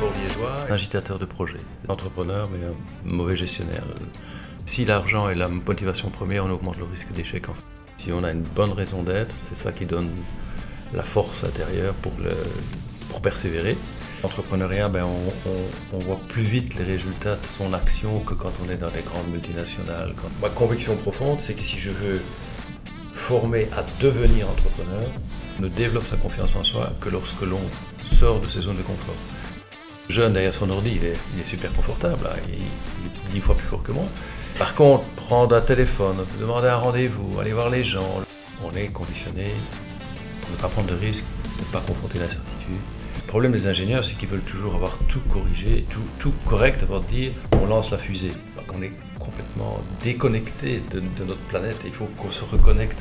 d'abord liégeois, agitateur de projet, entrepreneur mais un mauvais gestionnaire. Si l'argent est la motivation première, on augmente le risque d'échec. Si on a une bonne raison d'être, c'est ça qui donne la force intérieure pour, le, pour persévérer. L'entrepreneuriat, ben on, voit plus vite les résultats de son action que quand on est dans les grandes multinationales. Ma conviction profonde, c'est que si je veux former à devenir entrepreneur, ne développe sa confiance en soi que lorsque l'on sort de ses zones de confort. Jeune derrière son ordi, il est, super confortable, hein. il, est dix fois plus fort que moi. Par contre, prendre un téléphone, demander un rendez-vous, aller voir les gens, on est conditionné pour ne pas prendre de risques, ne pas confronter l'incertitude. Le problème des ingénieurs, c'est qu'ils veulent toujours avoir tout corrigé, tout, tout correct avant de dire on lance la fusée. On est complètement déconnecté de, notre planète et il faut qu'on se reconnecte.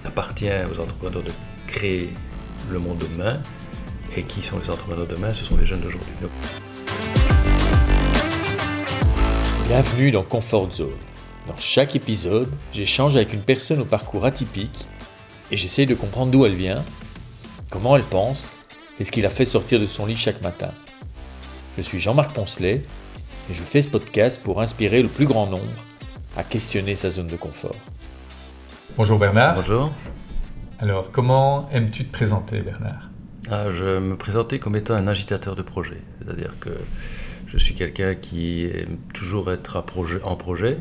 Il appartient aux entrepreneurs de créer le monde de demain. Et qui sont les entrepreneurs de demain Ce sont les jeunes d'aujourd'hui. Bienvenue dans Comfort Zone. Dans chaque épisode, j'échange avec une personne au parcours atypique et j'essaie de comprendre d'où elle vient, comment elle pense et ce qui la fait sortir de son lit chaque matin. Je suis Jean-Marc Poncelet et je fais ce podcast pour inspirer le plus grand nombre à questionner sa zone de confort. Bonjour Bernard. Bonjour. Alors, comment aimes-tu te présenter, Bernard? Ah, Je me présenter comme étant un agitateur de projet. C'est-à-dire que je suis quelqu'un qui aime toujours être en projet,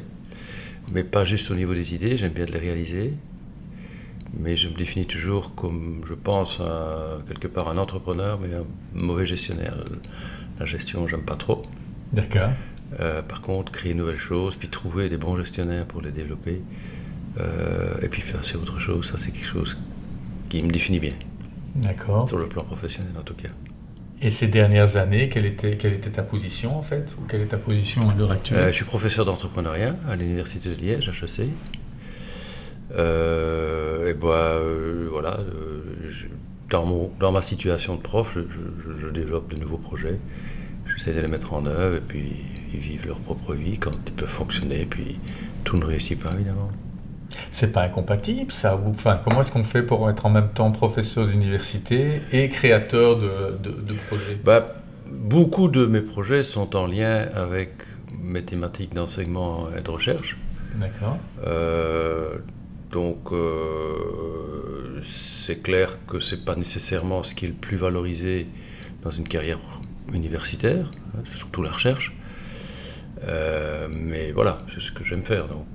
mais pas juste au niveau des idées, j'aime bien de les réaliser. Mais je me définis toujours comme, je pense, quelque part un entrepreneur, mais un mauvais gestionnaire. La gestion, j'aime pas trop. D'accord. Euh, par contre, créer de nouvelles choses, puis trouver des bons gestionnaires pour les développer, euh, et puis faire c'est autre chose, ça c'est quelque chose qui me définit bien. D'accord. Sur le plan professionnel en tout cas. Et ces dernières années, quelle était, quelle était ta position en fait? Ou quelle est ta position à l'heure actuelle? Euh, Je suis professeur d'entrepreneuriat à l'Université de Liège, HEC. Euh, et bah, voilà, dans, mon, dans ma situation de prof, je, je, développe de nouveaux projets. J'essaie de les mettre en œuvre et puis ils vivent leur propre vie quand ils peuvent fonctionner. Puis tout ne réussit pas évidemment. C'est pas incompatible, ça enfin, Comment est-ce qu'on fait pour être en même temps professeur d'université et créateur de, projets? Bah, Beaucoup de mes projets sont en lien avec mes thématiques d'enseignement et de recherche. D'accord. Euh, donc, euh, c'est clair que c'est pas nécessairement ce qui est le plus valorisé dans une carrière universitaire, hein, surtout la recherche. Euh, mais voilà, c'est ce que j'aime faire. Donc,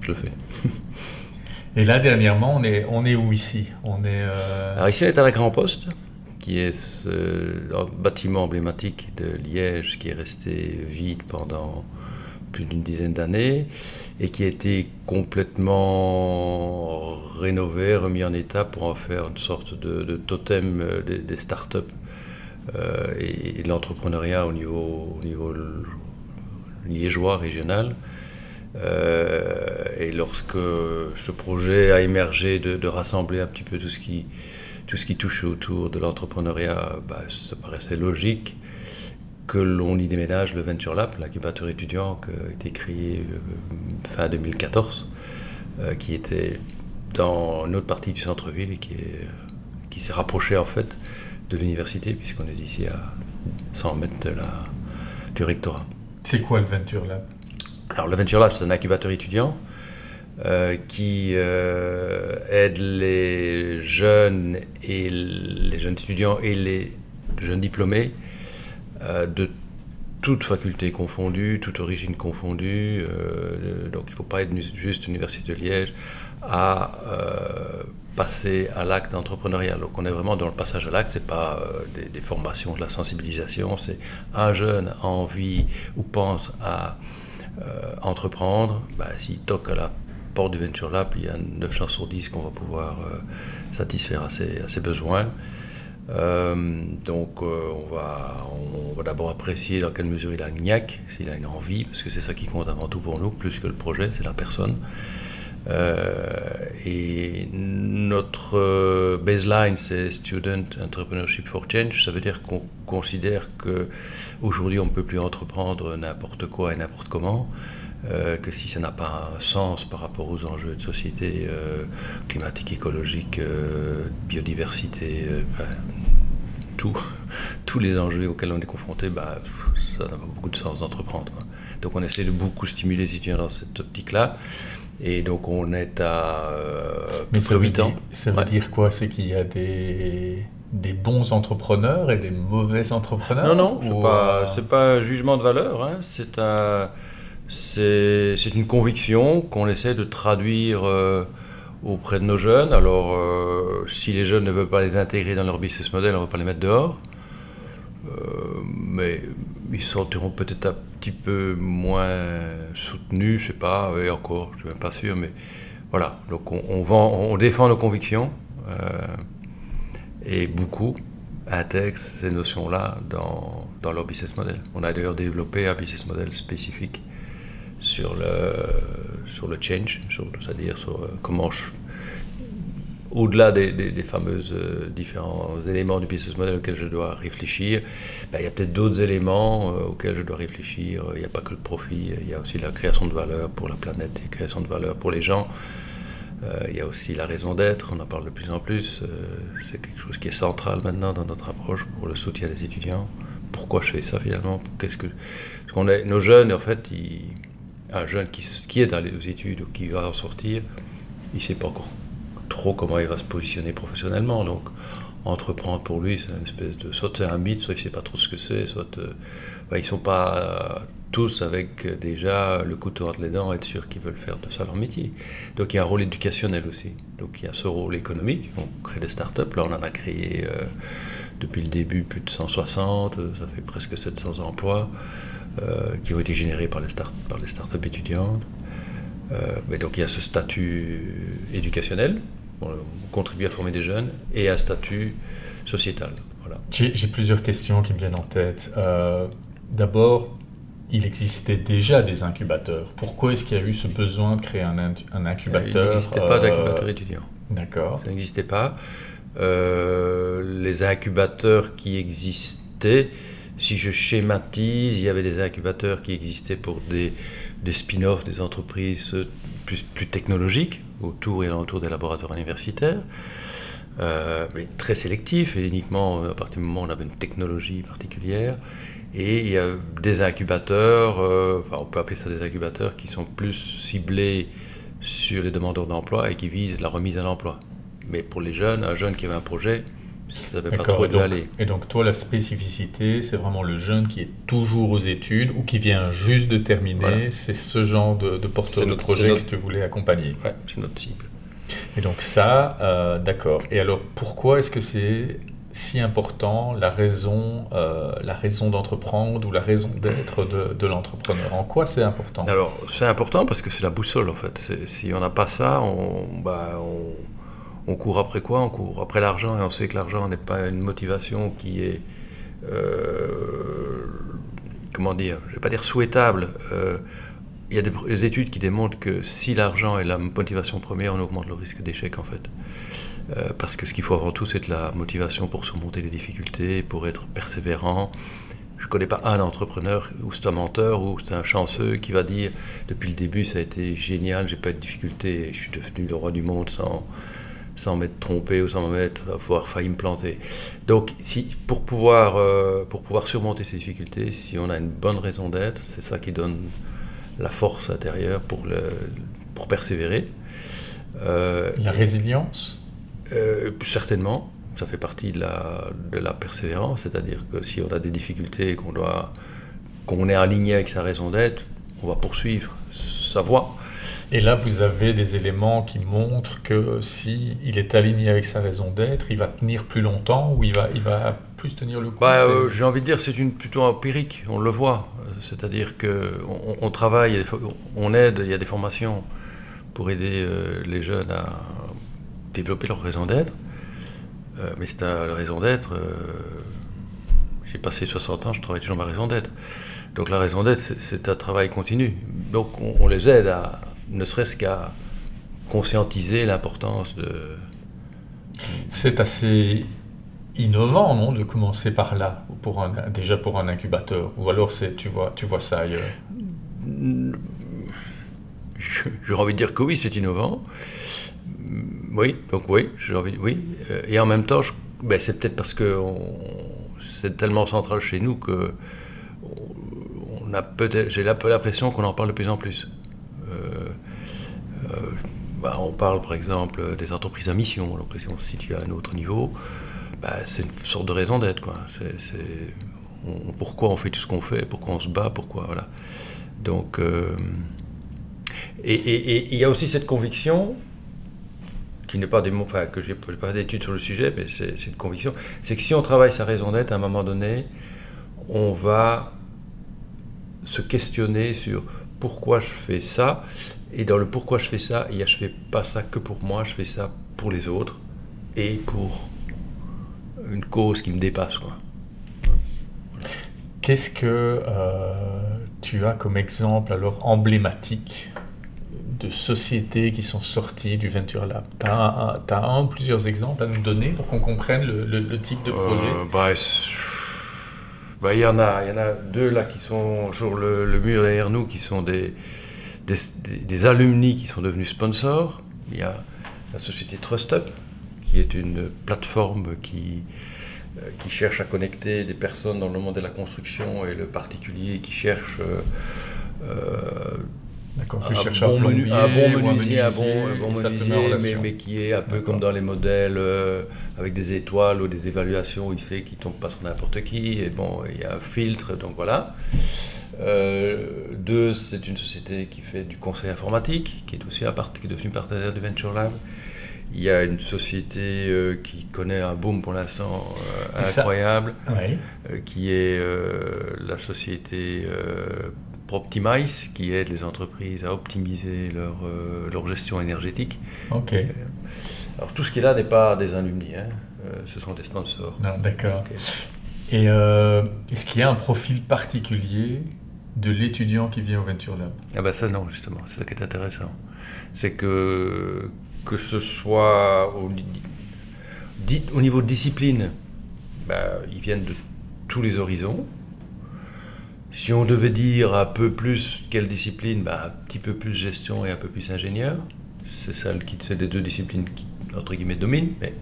je le fais. Et là, dernièrement, on est, on est où ici? On est, euh, Alors ici, on est à la Grand Poste, qui est ce bâtiment emblématique de Liège qui est resté vide pendant plus d'une dizaine d'années et qui a été complètement rénové, remis en état pour en faire une sorte de, totem euh, des, des startups euh, et, de l'entrepreneuriat au niveau, au niveau liégeois, régional. Euh, et lorsque ce projet a émergé de, rassembler un petit peu tout ce qui, tout ce qui touche autour de l'entrepreneuriat, bah, ça paraissait logique que l'on y déménage le Venture Lab, l'incubateur étudiant qui a été créé euh, fin 2014, euh, qui était dans une autre partie du centre-ville et qui, s'est rapproché en fait de l'université, puisqu'on est ici à 100 mètres du rectorat. C'est quoi le Venture Lab? Alors le Venture Lab, c'est un incubateur étudiant euh, qui euh, aide les jeunes et les jeunes étudiants et les jeunes diplômés euh, de toute faculté confondue, toute origine confondue. donc il ne faut pas être juste Université de Liège à passer à l'acte entrepreneurial. Donc on est vraiment dans le passage à l'acte, ce n'est pas des, des, formations de la sensibilisation, c'est un jeune a envie ou pense à euh, entreprendre, bah, s'il toque à la porte du Venture Lab, il y a 9 chances sur 10 qu'on va pouvoir euh, satisfaire à ses, besoins. Euh, donc on va, d'abord apprécier dans quelle mesure il a s'il a une envie, parce que c'est ça qui compte avant tout pour nous, plus que le projet, c'est la personne. Et notre baseline, c'est Student Entrepreneurship for Change. Ça veut dire qu'on considère que aujourd'hui on ne peut plus entreprendre n'importe quoi et n'importe comment. Euh, que si ça n'a pas un sens par rapport aux enjeux de société euh, climatique, écologique, euh, biodiversité, ben, tout, tous les enjeux auxquels on est confronté, bah, ça n'a pas beaucoup de sens d'entreprendre. Donc on essaie de beaucoup stimuler les étudiants dans cette optique-là. Et donc on est à euh, Mais ça veut, dire, ça veut dire quoi? C'est qu'il y a des, des bons entrepreneurs et des mauvais entrepreneurs? Non, non, ce n'est pas, pas, un jugement de valeur. Hein. C'est un, c'est une conviction qu'on essaie de traduire euh, auprès de nos jeunes. Alors, euh, si les jeunes ne veulent pas les intégrer dans leur business model, on ne va pas les mettre dehors. mais ils sortiront peut-être un petit peu moins soutenus, je sais pas, et encore, je suis même pas sûr, mais voilà. Donc on, vend, on défend nos convictions euh, et beaucoup intègrent ces notions-là dans, dans, leur business model. On a d'ailleurs développé un business model spécifique sur le, sur le change, c'est-à-dire sur euh, comment je, au-delà des, des, euh, différents éléments du business model auxquels je dois réfléchir, ben, il y a peut-être d'autres éléments euh, auxquels je dois réfléchir. Il n'y a pas que le profit, il y a aussi la création de valeur pour la planète, la création de valeur pour les gens. Euh, il y a aussi la raison d'être, on en parle de plus en plus. c'est quelque chose qui est central maintenant dans notre approche pour le soutien des étudiants. Pourquoi je fais ça finalement? Qu'est-ce que nos jeunes, en fait, un jeune qui, est dans les études ou qui va en sortir, il ne sait pas encore trop comment il va se positionner professionnellement. Donc, entreprendre pour lui, c'est une espèce de. Soit c'est un mythe, soit il ne sait pas trop ce que c'est, soit. Euh, ils ne sont pas tous avec euh, déjà le couteau entre les dents, être sûr qu'ils veulent faire de ça leur métier. Donc, il y a un rôle éducationnel aussi. Donc, il y a ce rôle économique. On crée des startups. Là, on en a créé euh, depuis le début plus de 160, ça fait presque 700 emplois qui ont été générés par les, start par les startups étudiantes. mais donc, il y a ce statut éducationnel on contribue à former des jeunes, et un statut sociétal. Voilà. J'ai plusieurs questions qui me viennent en tête. Euh, d'abord, il existait déjà des incubateurs. Pourquoi est-ce qu'il y a eu ce besoin de créer un, un incubateur Il n'existait pas d'incubateur euh, étudiant. D'accord. Ça n'existait pas. Euh, les incubateurs qui existaient, si je schématise, il y avait des incubateurs qui existaient pour des, des spin-offs, des entreprises plus, plus technologiques, autour et alentour des laboratoires universitaires, euh, mais très sélectif et uniquement à partir du moment où on avait une technologie particulière. Et il y a des incubateurs, euh, on peut appeler ça des incubateurs, qui sont plus ciblés sur les demandeurs d'emploi et qui visent la remise à l'emploi. Mais pour les jeunes, un jeune qui avait un projet, ça pas trop de aller. Et donc toi, la spécificité, c'est vraiment le jeune qui est toujours aux études ou qui vient juste de terminer. C'est ce genre de, porteur de projet que tu voulais accompagner. Oui, c'est notre cible. Et donc ça, euh, d'accord. Et alors pourquoi est-ce que c'est si important la raison, euh, la raison d'entreprendre ou la raison d'être de, l'entrepreneur? En quoi c'est important? Alors c'est important parce que c'est la boussole en fait. Si on n'a pas ça, on, bah, on on court après quoi On court? Après l'argent et on sait que l'argent n'est pas une motivation qui est, euh, comment dire, je ne vais pas dire souhaitable. Euh, il y a des, études qui démontrent que si l'argent est la motivation première, on augmente le risque d'échec en fait. Euh, parce que ce qu'il faut avant tout, c'est de la motivation pour surmonter les difficultés, pour être persévérant. Je ne connais pas un entrepreneur, ou c'est un menteur, ou c'est un chanceux qui va dire depuis le début ça a été génial, j'ai pas eu de difficultés, je suis devenu le roi du monde sans, sans m'être trompé ou sans m'être avoir failli me planter. Donc, si, pour, pouvoir, euh, pour pouvoir surmonter ces difficultés, si on a une bonne raison d'être, c'est ça qui donne la force intérieure pour, le, pour persévérer. Euh, la résilience euh, Certainement, ça fait partie de la, de la persévérance, c'est-à-dire que si on a des difficultés et qu'on doit qu'on est aligné avec sa raison d'être, on va poursuivre sa voie. Et là, vous avez des éléments qui montrent que si il est aligné avec sa raison d'être, il va tenir plus longtemps ou il va, il va plus tenir le coup. Bah, euh, J'ai envie de dire c'est une plutôt empirique, on le voit. C'est-à-dire que on, travaille, on aide, il y a des formations pour aider euh, les jeunes à développer leur raison d'être. Euh, mais c'est la raison d'être. J'ai passé 60 ans, je travaille toujours ma raison d'être. Donc la raison d'être, c'est un travail continu. Donc on les aide à, ne serait-ce qu'à conscientiser l'importance de... C'est assez innovant, non, de commencer par là, pour un, déjà pour un incubateur, ou alors c'est, tu vois, tu vois ça ailleurs? J'ai envie de dire que oui, c'est innovant. Oui, donc oui, j'ai envie, oui. Et en même temps, ben, c'est peut-être parce que c'est tellement central chez nous que on a peut-être, j'ai un peu l'impression qu'on en parle de plus en plus. Euh, euh, bah, on parle par exemple des entreprises à mission, donc si on se situe à un autre niveau, bah, c'est une sorte de raison d'être. Quoi. C'est, pourquoi on fait tout ce qu'on fait, pourquoi on se bat, pourquoi? Voilà. Donc, euh, et il y a aussi cette conviction qui n'est pas des mots, enfin, que j'ai pas d'études sur le sujet, mais c'est une conviction, c'est que si on travaille sa raison d'être, à un moment donné, on va se questionner sur pourquoi je fais ça, et dans le pourquoi je fais ça, il y a je fais pas ça que pour moi, je fais ça pour les autres et pour une cause qui me dépasse, quoi. Qu'est-ce que euh, tu as comme exemple alors emblématique de sociétés qui sont sorties du Venture Lab? Tu as, un ou plusieurs exemples à nous donner pour qu'on comprenne le, type de projet? Euh, bah, bah, Il y, en a, y en a deux là qui sont sur le, mur derrière nous, qui sont des, des, alumni qui sont devenus sponsors. Il y a la société TrustUp, qui est une plateforme qui, euh, qui cherche à connecter des personnes dans le monde de la construction et le particulier qui cherche... Euh, D'accord, tu un, bon menu, un bon menuisier, un bon, menuisier, mais, qui est un peu comme dans les modèles euh, avec des étoiles ou des évaluations, il fait qu'il tombe pas sur n'importe qui, et bon, il y a un filtre, donc voilà. Euh, deux, c'est une société qui fait du conseil informatique, qui est aussi un qui est devenu partenaire du Venture Lab. Il y a une société euh, qui connaît un boom pour l'instant incroyable, qui est la société Optimize, qui aide les entreprises à optimiser leur, euh, leur gestion énergétique. Ok. Euh, alors tout ce qui est là n'est pas des alumni, hein. Euh, ce sont des sponsors. D'accord. Et est-ce qu'il y a un profil particulier de l'étudiant qui vient au Venture Lab? Ah ben ça non, justement, c'est ça qui est intéressant. C'est que, que ce soit au, au niveau de discipline, ben, ils viennent de tous les horizons, si on devait dire un peu plus quelle discipline, bah, un petit peu plus gestion et un peu plus ingénieur. C'est qui, c'est les deux disciplines qui, entre guillemets, dominent. Mais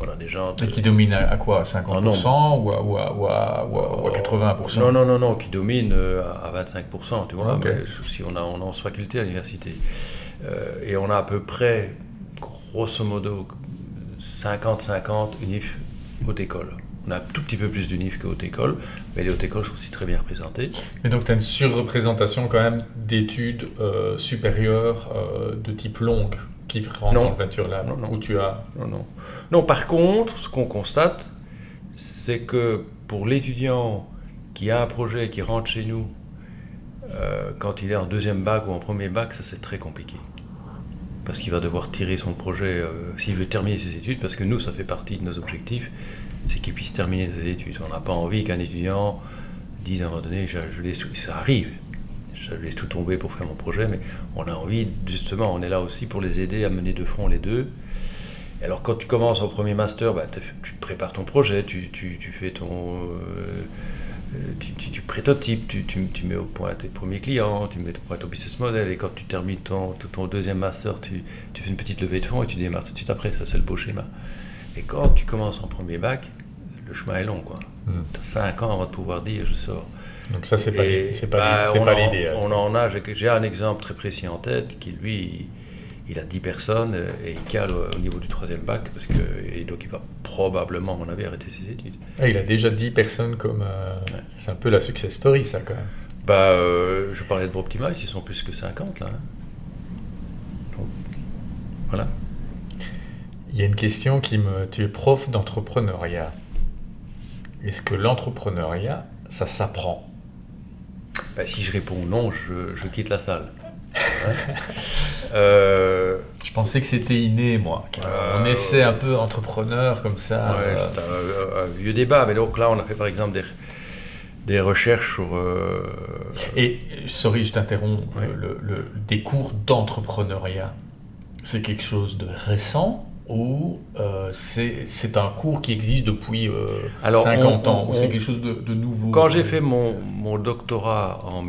on a des gens. Et qui dominent à, quoi 50% ou, à, ou, à, ou, 80% Non, non, non, non, qui dominent euh, à 25%, tu vois. si on a, on a 11 facultés à l'université. Euh, et on a à peu près, grosso modo, 50-50 unif haute école. On a un tout petit peu plus d'unif que haute école, mais les hautes écoles sont aussi très bien représentées. Mais donc tu as une surreprésentation quand même d'études euh, supérieures euh, de type longue qui rentrent dans le Venture Lab, non, non. où tu as... Non, non. Non, par contre, ce qu'on constate, c'est que pour l'étudiant qui a un projet qui rentre chez nous, euh, quand il est en deuxième bac ou en premier bac, ça c'est très compliqué. Parce qu'il va devoir tirer son projet s'il veut terminer ses études, parce que nous, ça fait partie de nos objectifs, c'est qu'il puisse terminer ses études. On n'a pas envie qu'un étudiant dise à un moment donné, je, laisse tout, ça arrive, je laisse tout tomber pour faire mon projet, mais on a envie, justement, on est là aussi pour les aider à mener de front les deux. alors quand tu commences au premier master, bah, tu prépares ton projet, tu, fais ton... Euh, tu, prototypes, tu, mets au point tes premiers clients, tu mets au point ton business model, et quand tu termines ton, ton deuxième master, tu, fais une petite levée de fonds et tu démarres tout de suite après, ça c'est le beau schéma. Et quand tu commences en premier bac, le chemin est long. quoi. Tu as 5 ans avant de pouvoir dire je sors. Donc ça, c'est pas l'idée. Bah, l'idée. On en a, j'ai un exemple très précis en tête qui, lui, il a 10 personnes et il cale au niveau du troisième bac, parce que, et donc il va probablement, à mon avis, arrêter ses études. Ah, il a déjà 10 personnes comme... Euh, c'est un peu la success story, ça, quand même. Bah, euh, je parlais de Optimize, ils sont plus que 50, là. Hein. Donc, voilà. Il y a une question qui me... Tu es prof d'entrepreneuriat. Est-ce que l'entrepreneuriat, ça s'apprend? Bah, Si je réponds non, je, quitte la salle. Hein euh, je pensais que c'était inné, moi. on euh, essaie un peu entrepreneur comme ça. Ouais, euh. un, vieux débat. Mais donc là, on a fait par exemple des, des recherches sur. Et, sorry, je t'interromps, le, des cours d'entrepreneuriat, c'est quelque chose de récent? Ou euh, c'est un cours qui existe depuis 50 euh, ans, ou c'est quelque chose de, nouveau Quand j'ai fait mon, mon, doctorat en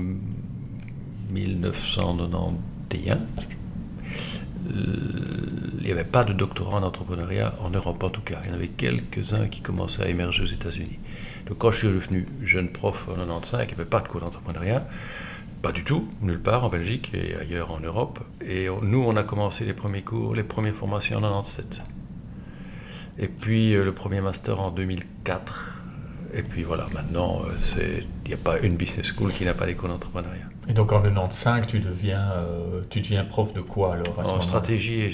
1991, il n'y avait pas de doctorat en entrepreneuriat en Europe en tout cas. Il y en avait quelques-uns qui commençaient à émerger aux États-Unis. Donc quand je suis devenu jeune prof en 95, il n'y avait pas de cours d'entrepreneuriat. Pas du tout, nulle part en Belgique et ailleurs en Europe. Et nous, on a commencé les premiers cours, les premières formations en 97. Et puis euh, le premier master en 2004. Et puis voilà, maintenant, euh, il n'y a pas une business school qui n'a pas d'école d'entrepreneuriat. Et donc en 95, tu deviens, euh, tu deviens prof de quoi alors En stratégie et,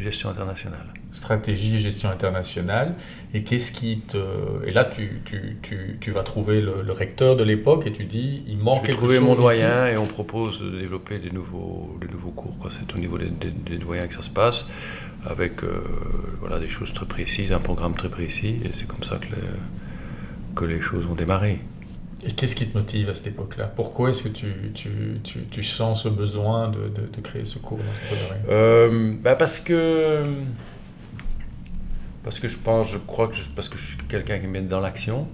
gestion internationale. Stratégie et gestion internationale. Et qu'est-ce qui te. Et là, tu, tu, tu, tu vas trouver le, recteur de l'époque et tu dis il manque Je quelque trouver chose. mon doyen et on propose de développer des nouveaux, des nouveaux cours. C'est au niveau des, des, doyens que ça se passe, avec euh, voilà, des choses très précises, un programme très précis. Et c'est comme ça que les, que les choses ont démarré. Et qu'est-ce qui te motive à cette époque-là? Pourquoi est-ce que tu, sens ce besoin de, créer ce cours euh, bah Parce que parce que je pense, je crois que parce que je suis quelqu'un qui met dans l'action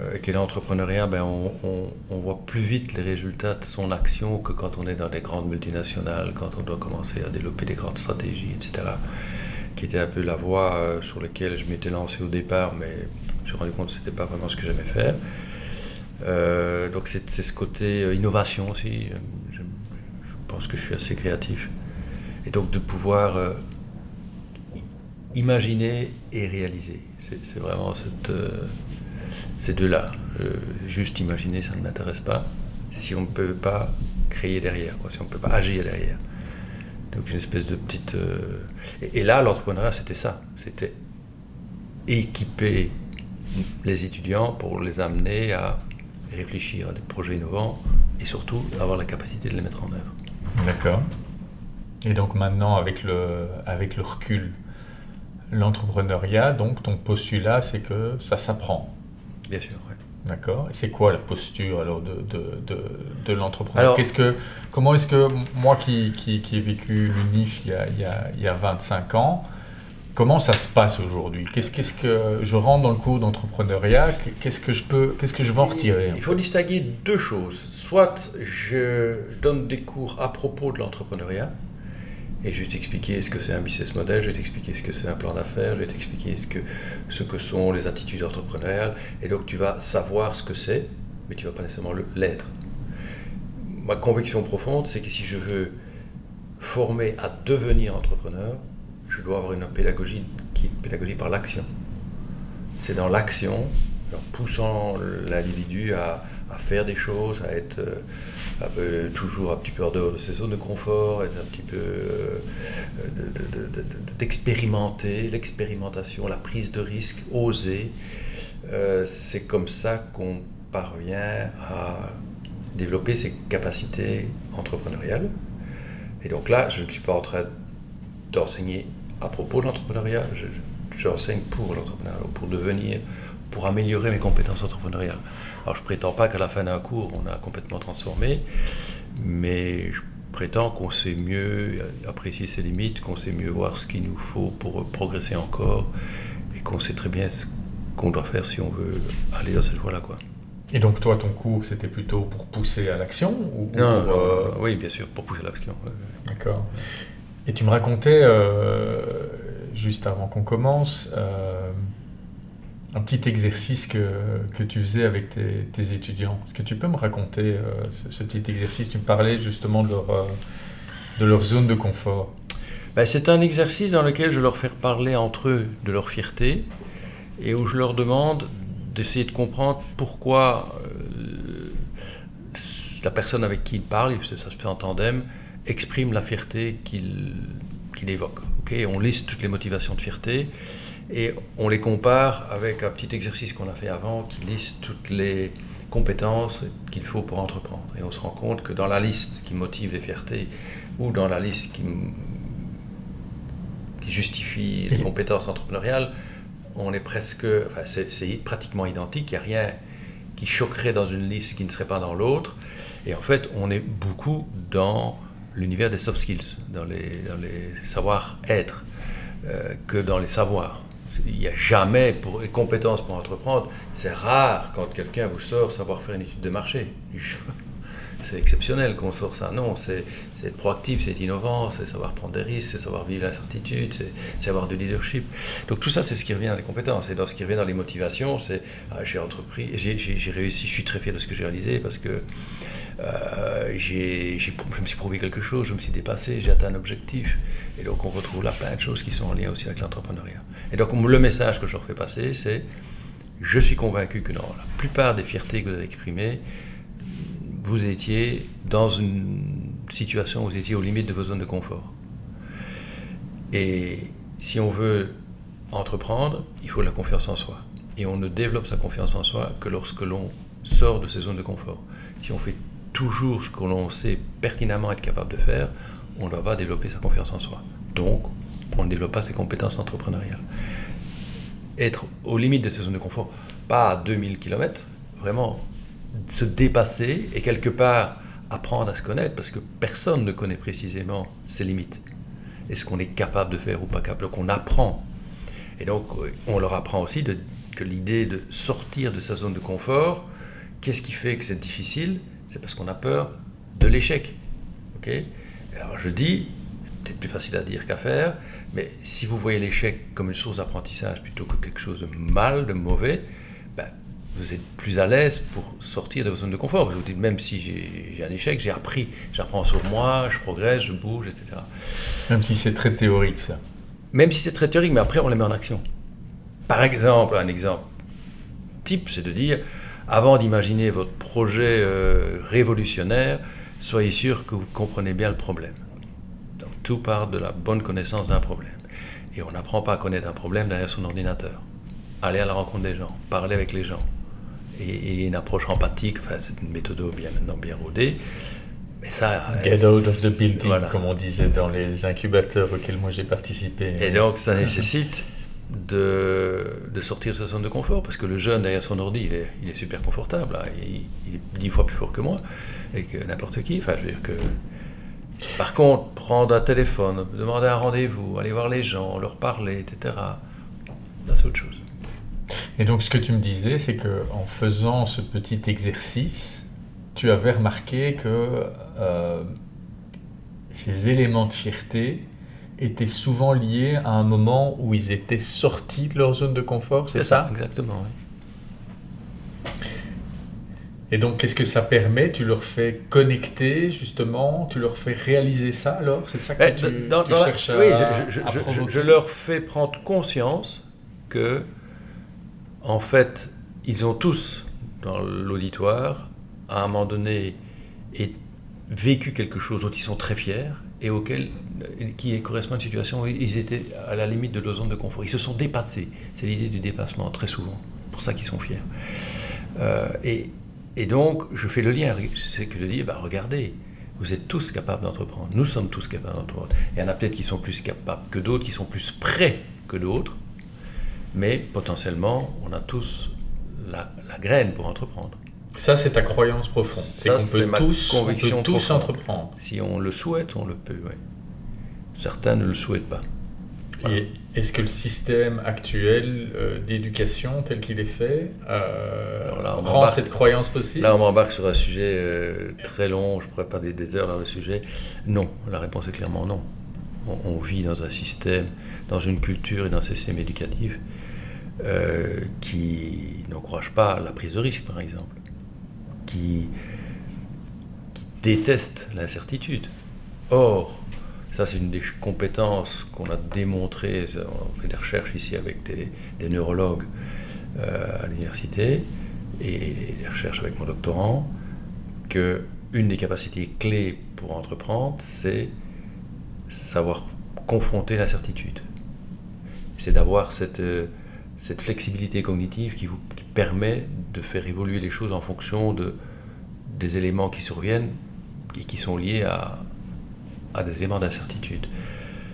euh, qui est dans l'entrepreneuriat, ben on, voit plus vite les résultats de son action que quand on est dans des grandes multinationales, quand on doit commencer à développer des grandes stratégies, etc. Qui était un peu la voie euh, sur laquelle je m'étais lancé au départ, mais je me suis rendu compte que ce n'était pas vraiment ce que j'aimais faire. Euh, donc c'est ce côté euh, innovation aussi. Je, je, pense que je suis assez créatif. Et donc de pouvoir euh, imaginer et réaliser. C'est vraiment cette, euh, ces deux-là. Euh, juste imaginer, ça ne m'intéresse pas. Si on ne peut pas créer derrière, quoi, si on ne peut pas agir derrière. Donc une espèce de petite... Euh, et, et, là, l'entrepreneuriat, c'était ça. C'était équiper les étudiants pour les amener à réfléchir à des projets innovants et surtout avoir la capacité de les mettre en œuvre. D'accord. Et donc maintenant, avec le, avec le recul, l'entrepreneuriat, donc ton postulat, c'est que ça s'apprend. Bien sûr, oui. D'accord. Et c'est quoi la posture alors de, de, de, de l'entrepreneur? Qu'est-ce que, Comment est-ce que moi qui, qui, qui ai vécu l'UNIF il y, a, il, y a, il y a 25 ans, Comment ça se passe aujourd'hui? Qu'est-ce, que je rentre dans le cours d'entrepreneuriat? Qu'est-ce que je peux, qu'est-ce que je vais en retirer Il faut distinguer deux choses. Soit je donne des cours à propos de l'entrepreneuriat et je vais t'expliquer ce que c'est un business model, je vais t'expliquer ce que c'est un plan d'affaires, je vais t'expliquer ce que, ce que sont les attitudes entrepreneuriales et donc tu vas savoir ce que c'est, mais tu vas pas nécessairement l'être. Ma conviction profonde, c'est que si je veux former à devenir entrepreneur, je dois avoir une pédagogie qui est une pédagogie par l'action. C'est dans l'action, en poussant l'individu à, faire des choses, à être euh, toujours un petit peu hors de ses zones de confort, être un petit peu euh, d'expérimenter, l'expérimentation, la prise de risque, oser. Euh, c'est comme ça qu'on parvient à développer ses capacités entrepreneuriales. Et donc là, je ne suis pas en train d'enseigner à propos de l'entrepreneuriat, j'enseigne pour l'entrepreneuriat, pour devenir, pour améliorer mes compétences entrepreneuriales. Alors je prétends pas qu'à la fin d'un cours, on a complètement transformé, mais je prétends qu'on sait mieux apprécier ses limites, qu'on sait mieux voir ce qu'il nous faut pour progresser encore, et qu'on sait très bien ce qu'on doit faire si on veut aller dans cette voie-là. Quoi. Et donc toi, ton cours, c'était plutôt pour pousser à l'action ou non, pour, euh... Oui, bien sûr, pour pousser à l'action. D'accord. Et tu me racontais, euh, juste avant qu'on commence, euh, un petit exercice que, que tu faisais avec tes, tes étudiants. Est-ce que tu peux me raconter euh, ce, petit exercice? Tu me parlais justement de leur, de leur zone de confort. Ben, c'est un exercice dans lequel je leur fais parler entre eux de leur fierté et où je leur demande d'essayer de comprendre pourquoi la personne avec qui ils parlent, ça se fait en tandem, exprime la fierté qu'il qu évoque. Okay on liste toutes les motivations de fierté et on les compare avec un petit exercice qu'on a fait avant qui liste toutes les compétences qu'il faut pour entreprendre. Et on se rend compte que dans la liste qui motive les fiertés ou dans la liste qui, qui justifie les compétences entrepreneuriales, on est presque, enfin c'est pratiquement identique, il n'y a rien qui choquerait dans une liste qui ne serait pas dans l'autre. Et en fait, on est beaucoup dans l'univers des soft skills, dans les, dans les savoir-être, euh, que dans les savoirs. Il n'y a jamais, pour les compétences pour entreprendre, c'est rare quand quelqu'un vous sort savoir faire une étude de marché. C'est exceptionnel qu'on sort ça. Non, c'est être proactif, c'est être innovant, c'est savoir prendre des risques, c'est savoir vivre l'incertitude, c'est avoir du leadership. Donc tout ça, c'est ce qui revient dans les compétences. Et dans ce qui revient dans les motivations, c'est ah, j'ai entrepris, j'ai réussi, je suis très fier de ce que j'ai réalisé parce que euh, je me suis prouvé quelque chose, je me suis dépassé, j'ai atteint un objectif. Et donc on retrouve là plein de choses qui sont en lien aussi avec l'entrepreneuriat. Et donc le message que je leur fais passer, c'est je suis convaincu que dans la plupart des fiertés que vous avez exprimées, vous étiez dans une situation où vous étiez aux limites de vos zones de confort. Et si on veut entreprendre, il faut la confiance en soi. Et on ne développe sa confiance en soi que lorsque l'on sort de ses zones de confort. Si on fait toujours ce que l'on sait pertinemment être capable de faire, on ne va pas développer sa confiance en soi. Donc, on ne développe pas ses compétences entrepreneuriales. Être aux limites de ses zones de confort, pas à 2000 km, vraiment se dépasser et quelque part apprendre à se connaître parce que personne ne connaît précisément ses limites et ce qu'on est capable de faire ou pas capable, qu'on apprend. Et donc, on leur apprend aussi que l'idée de sortir de sa zone de confort, qu'est-ce qui fait que c'est difficile C'est parce qu'on a peur de l'échec. ok? Alors je dis, peut-être plus facile à dire qu'à faire, mais si vous voyez l'échec comme une source d'apprentissage plutôt que quelque chose de mal, de mauvais, ben, vous êtes plus à l'aise pour sortir de votre zone de confort. Vous dites, même si j'ai un échec, j'ai appris, j'apprends sur moi, je progresse, je bouge, etc. Même si c'est très théorique, ça. Même si c'est très théorique, mais après, on les met en action. Par exemple, un exemple type, c'est de dire, avant d'imaginer votre projet euh, révolutionnaire, soyez sûr que vous comprenez bien le problème. Donc tout part de la bonne connaissance d'un problème. Et on n'apprend pas à connaître un problème derrière son ordinateur. Aller à la rencontre des gens, parler avec les gens, et, une approche empathique, enfin, c'est une méthode bien, maintenant bien rodée. Mais ça, Get out of the building, comme on disait dans les incubateurs auxquels moi j'ai participé. Et donc ça nécessite de, de, sortir de sa zone de confort, parce que le jeune derrière son ordi, il est, il est super confortable, hein. il, est dix fois plus fort que moi, et que n'importe qui. Enfin, je veux dire que... Par contre, prendre un téléphone, demander un rendez-vous, aller voir les gens, leur parler, etc., c'est autre chose. Et donc, ce que tu me disais, c'est que en faisant ce petit exercice, tu avais remarqué que euh, ces éléments de fierté étaient souvent liés à un moment où ils étaient sortis de leur zone de confort, c'est ça, Exactement, oui. Et donc, qu'est-ce que ça permet? Tu leur fais connecter, justement? Tu leur fais réaliser ça, alors? C'est ça que ben, tu, cherches à, oui, je, je, je, leur fais prendre conscience que en fait, ils ont tous, dans l'auditoire, à un moment donné, vécu quelque chose dont ils sont très fiers et auquel, qui correspond à une situation où ils étaient à la limite de leur zone de confort. Ils se sont dépassés. C'est l'idée du dépassement, très souvent. pour ça qu'ils sont fiers. Euh, et, donc, je fais le lien. C'est que de dire, bah, regardez, vous êtes tous capables d'entreprendre. Nous sommes tous capables d'entreprendre. Il y en a peut-être qui sont plus capables que d'autres, qui sont plus prêts que d'autres mais potentiellement, on a tous la, graine pour entreprendre. Ça, c'est ta croyance profonde. C'est qu'on peut, tous, on peut tous entreprendre. Si on le souhaite, on le peut, oui. Certains ne le souhaitent pas. Est-ce que le système actuel euh, d'éducation tel qu'il est fait euh, rend cette croyance possible? Là, on m'embarque sur un sujet euh, très long, je pourrais parler des heures dans le sujet. Non, la réponse est clairement non. On, on vit dans un système, dans une culture et dans un système éducatif euh, qui n'encourage pas la prise de risque, par exemple, qui, qui déteste l'incertitude. Or, ça c'est une des compétences qu'on a démontrées, on fait des recherches ici avec des, neurologues euh, à l'université et des recherches avec mon doctorant, que une des capacités clés pour entreprendre, c'est savoir confronter l'incertitude. C'est d'avoir cette euh, cette flexibilité cognitive qui vous permet de faire évoluer les choses en fonction de, des éléments qui surviennent et qui sont liés à, des éléments d'incertitude.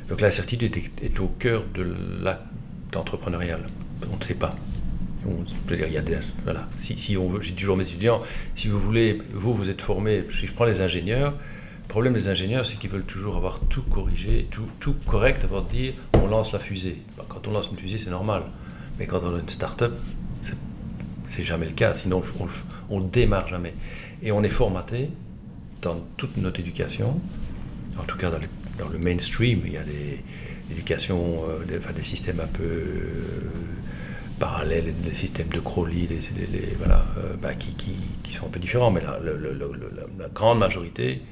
Donc l'incertitude est, au cœur de l'acte entrepreneurial. On ne sait pas. On, dire, il y a des, voilà. Si, si on veut, j'ai toujours mes étudiants, si vous voulez, vous, vous êtes formé, si je prends les ingénieurs, le problème des ingénieurs, c'est qu'ils veulent toujours avoir tout corrigé, tout, tout correct avant de dire on lance la fusée. Quand on lance une fusée, c'est normal. Mais quand on a une start-up, c'est jamais le cas, sinon on ne démarre jamais. Et on est formaté dans toute notre éducation en tout cas dans, le mainstream, il y a des éducations, euh, des, enfin, des systèmes un peu euh, parallèles, des systèmes de Crowley, des, voilà, euh, bah, qui, sont un peu différents, mais le- le- le- la- la grande majorité,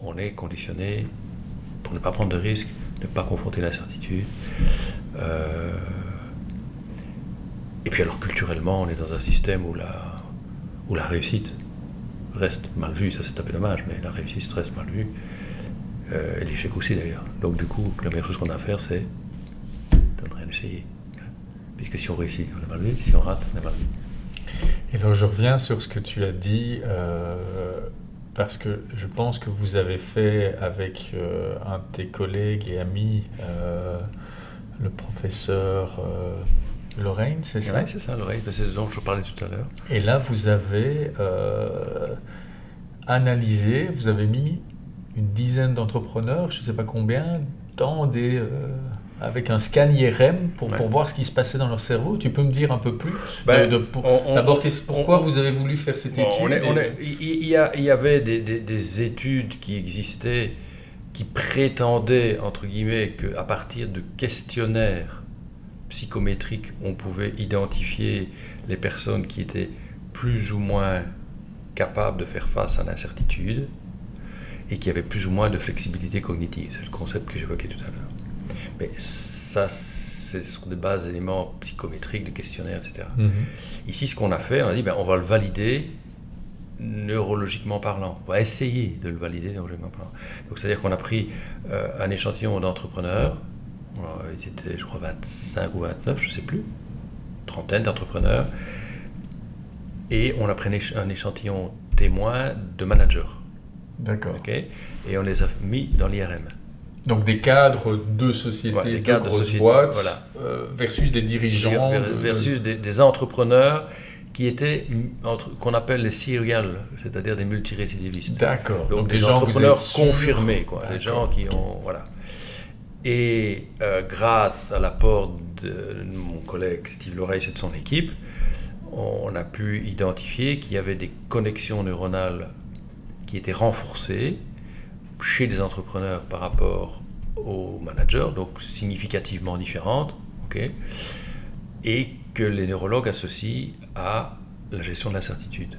on est conditionné pour ne pas prendre de risques, ne pas confronter l'incertitude. Et puis alors culturellement, on est dans un système où la, où la réussite reste mal vue, ça c'est un peu dommage, mais la réussite reste mal vue. Euh, et l'échec aussi d'ailleurs. Donc du coup, la meilleure chose qu'on a à faire, c'est de ne rien essayer. Puisque si on réussit, on est mal vu, si on rate, on est mal vu. Et alors je reviens sur ce que tu as dit, euh, parce que je pense que vous avez fait avec euh, un de tes collègues et amis, euh, le professeur Lorraine, c'est ça Ouais, c'est ça l'oreille, c'est ce dont je parlais tout à l'heure. Et là, vous avez euh, analysé, vous avez mis une dizaine d'entrepreneurs, je ne sais pas combien, dans des, euh, avec un scan IRM pour, Ouais. pour voir ce qui se passait dans leur cerveau. Tu peux me dire un peu plus Ben, on- D'abord, pourquoi on- vous avez voulu faire cette étude on est- on et- est- il, il y a- il y avait des, des- des études qui existaient qui prétendaient, entre guillemets, qu'à partir de questionnaires psychométriques, on pouvait identifier les personnes qui étaient plus ou moins capables de faire face à l'incertitude et qui avaient plus ou moins de flexibilité cognitive. C'est le concept que j'évoquais tout à l'heure. Mais ça, c'est sur des bases d'éléments psychométriques, de questionnaires, etc. Mhm. Ici, ce qu'on a fait, on a dit, ben, on va le valider neurologiquement parlant. On va essayer de le valider neurologiquement parlant. Donc, c'est-à-dire qu'on a pris euh, un échantillon d'entrepreneurs, ils étaient, je crois, 25 ou 29, je ne sais plus, trentaine d'entrepreneurs, et on a pris un éch- un échantillon témoin de managers. D'accord. ok et on les a mis dans l'IRM. Donc des cadres de sociétés, Ouais, des de cadres de grosses sociétés, boîtes, voilà. euh, versus des dirigeants. Ver- de- versus des, des entrepreneurs qui étaient entre- qu'on appelle les serial, c'est-à-dire des multirécidivistes. D'accord. Donc, des, gens, entrepreneurs confirmés, quoi, des gens qui ont voilà. Et euh, grâce à l'apport de mon collègue Steve Loreille et de son équipe, on a pu identifier qu'il y avait des connexions neuronales qui étaient renforcées chez des entrepreneurs par rapport aux managers, donc significativement différentes, ok, et que les neurologues associent à la gestion de l'incertitude.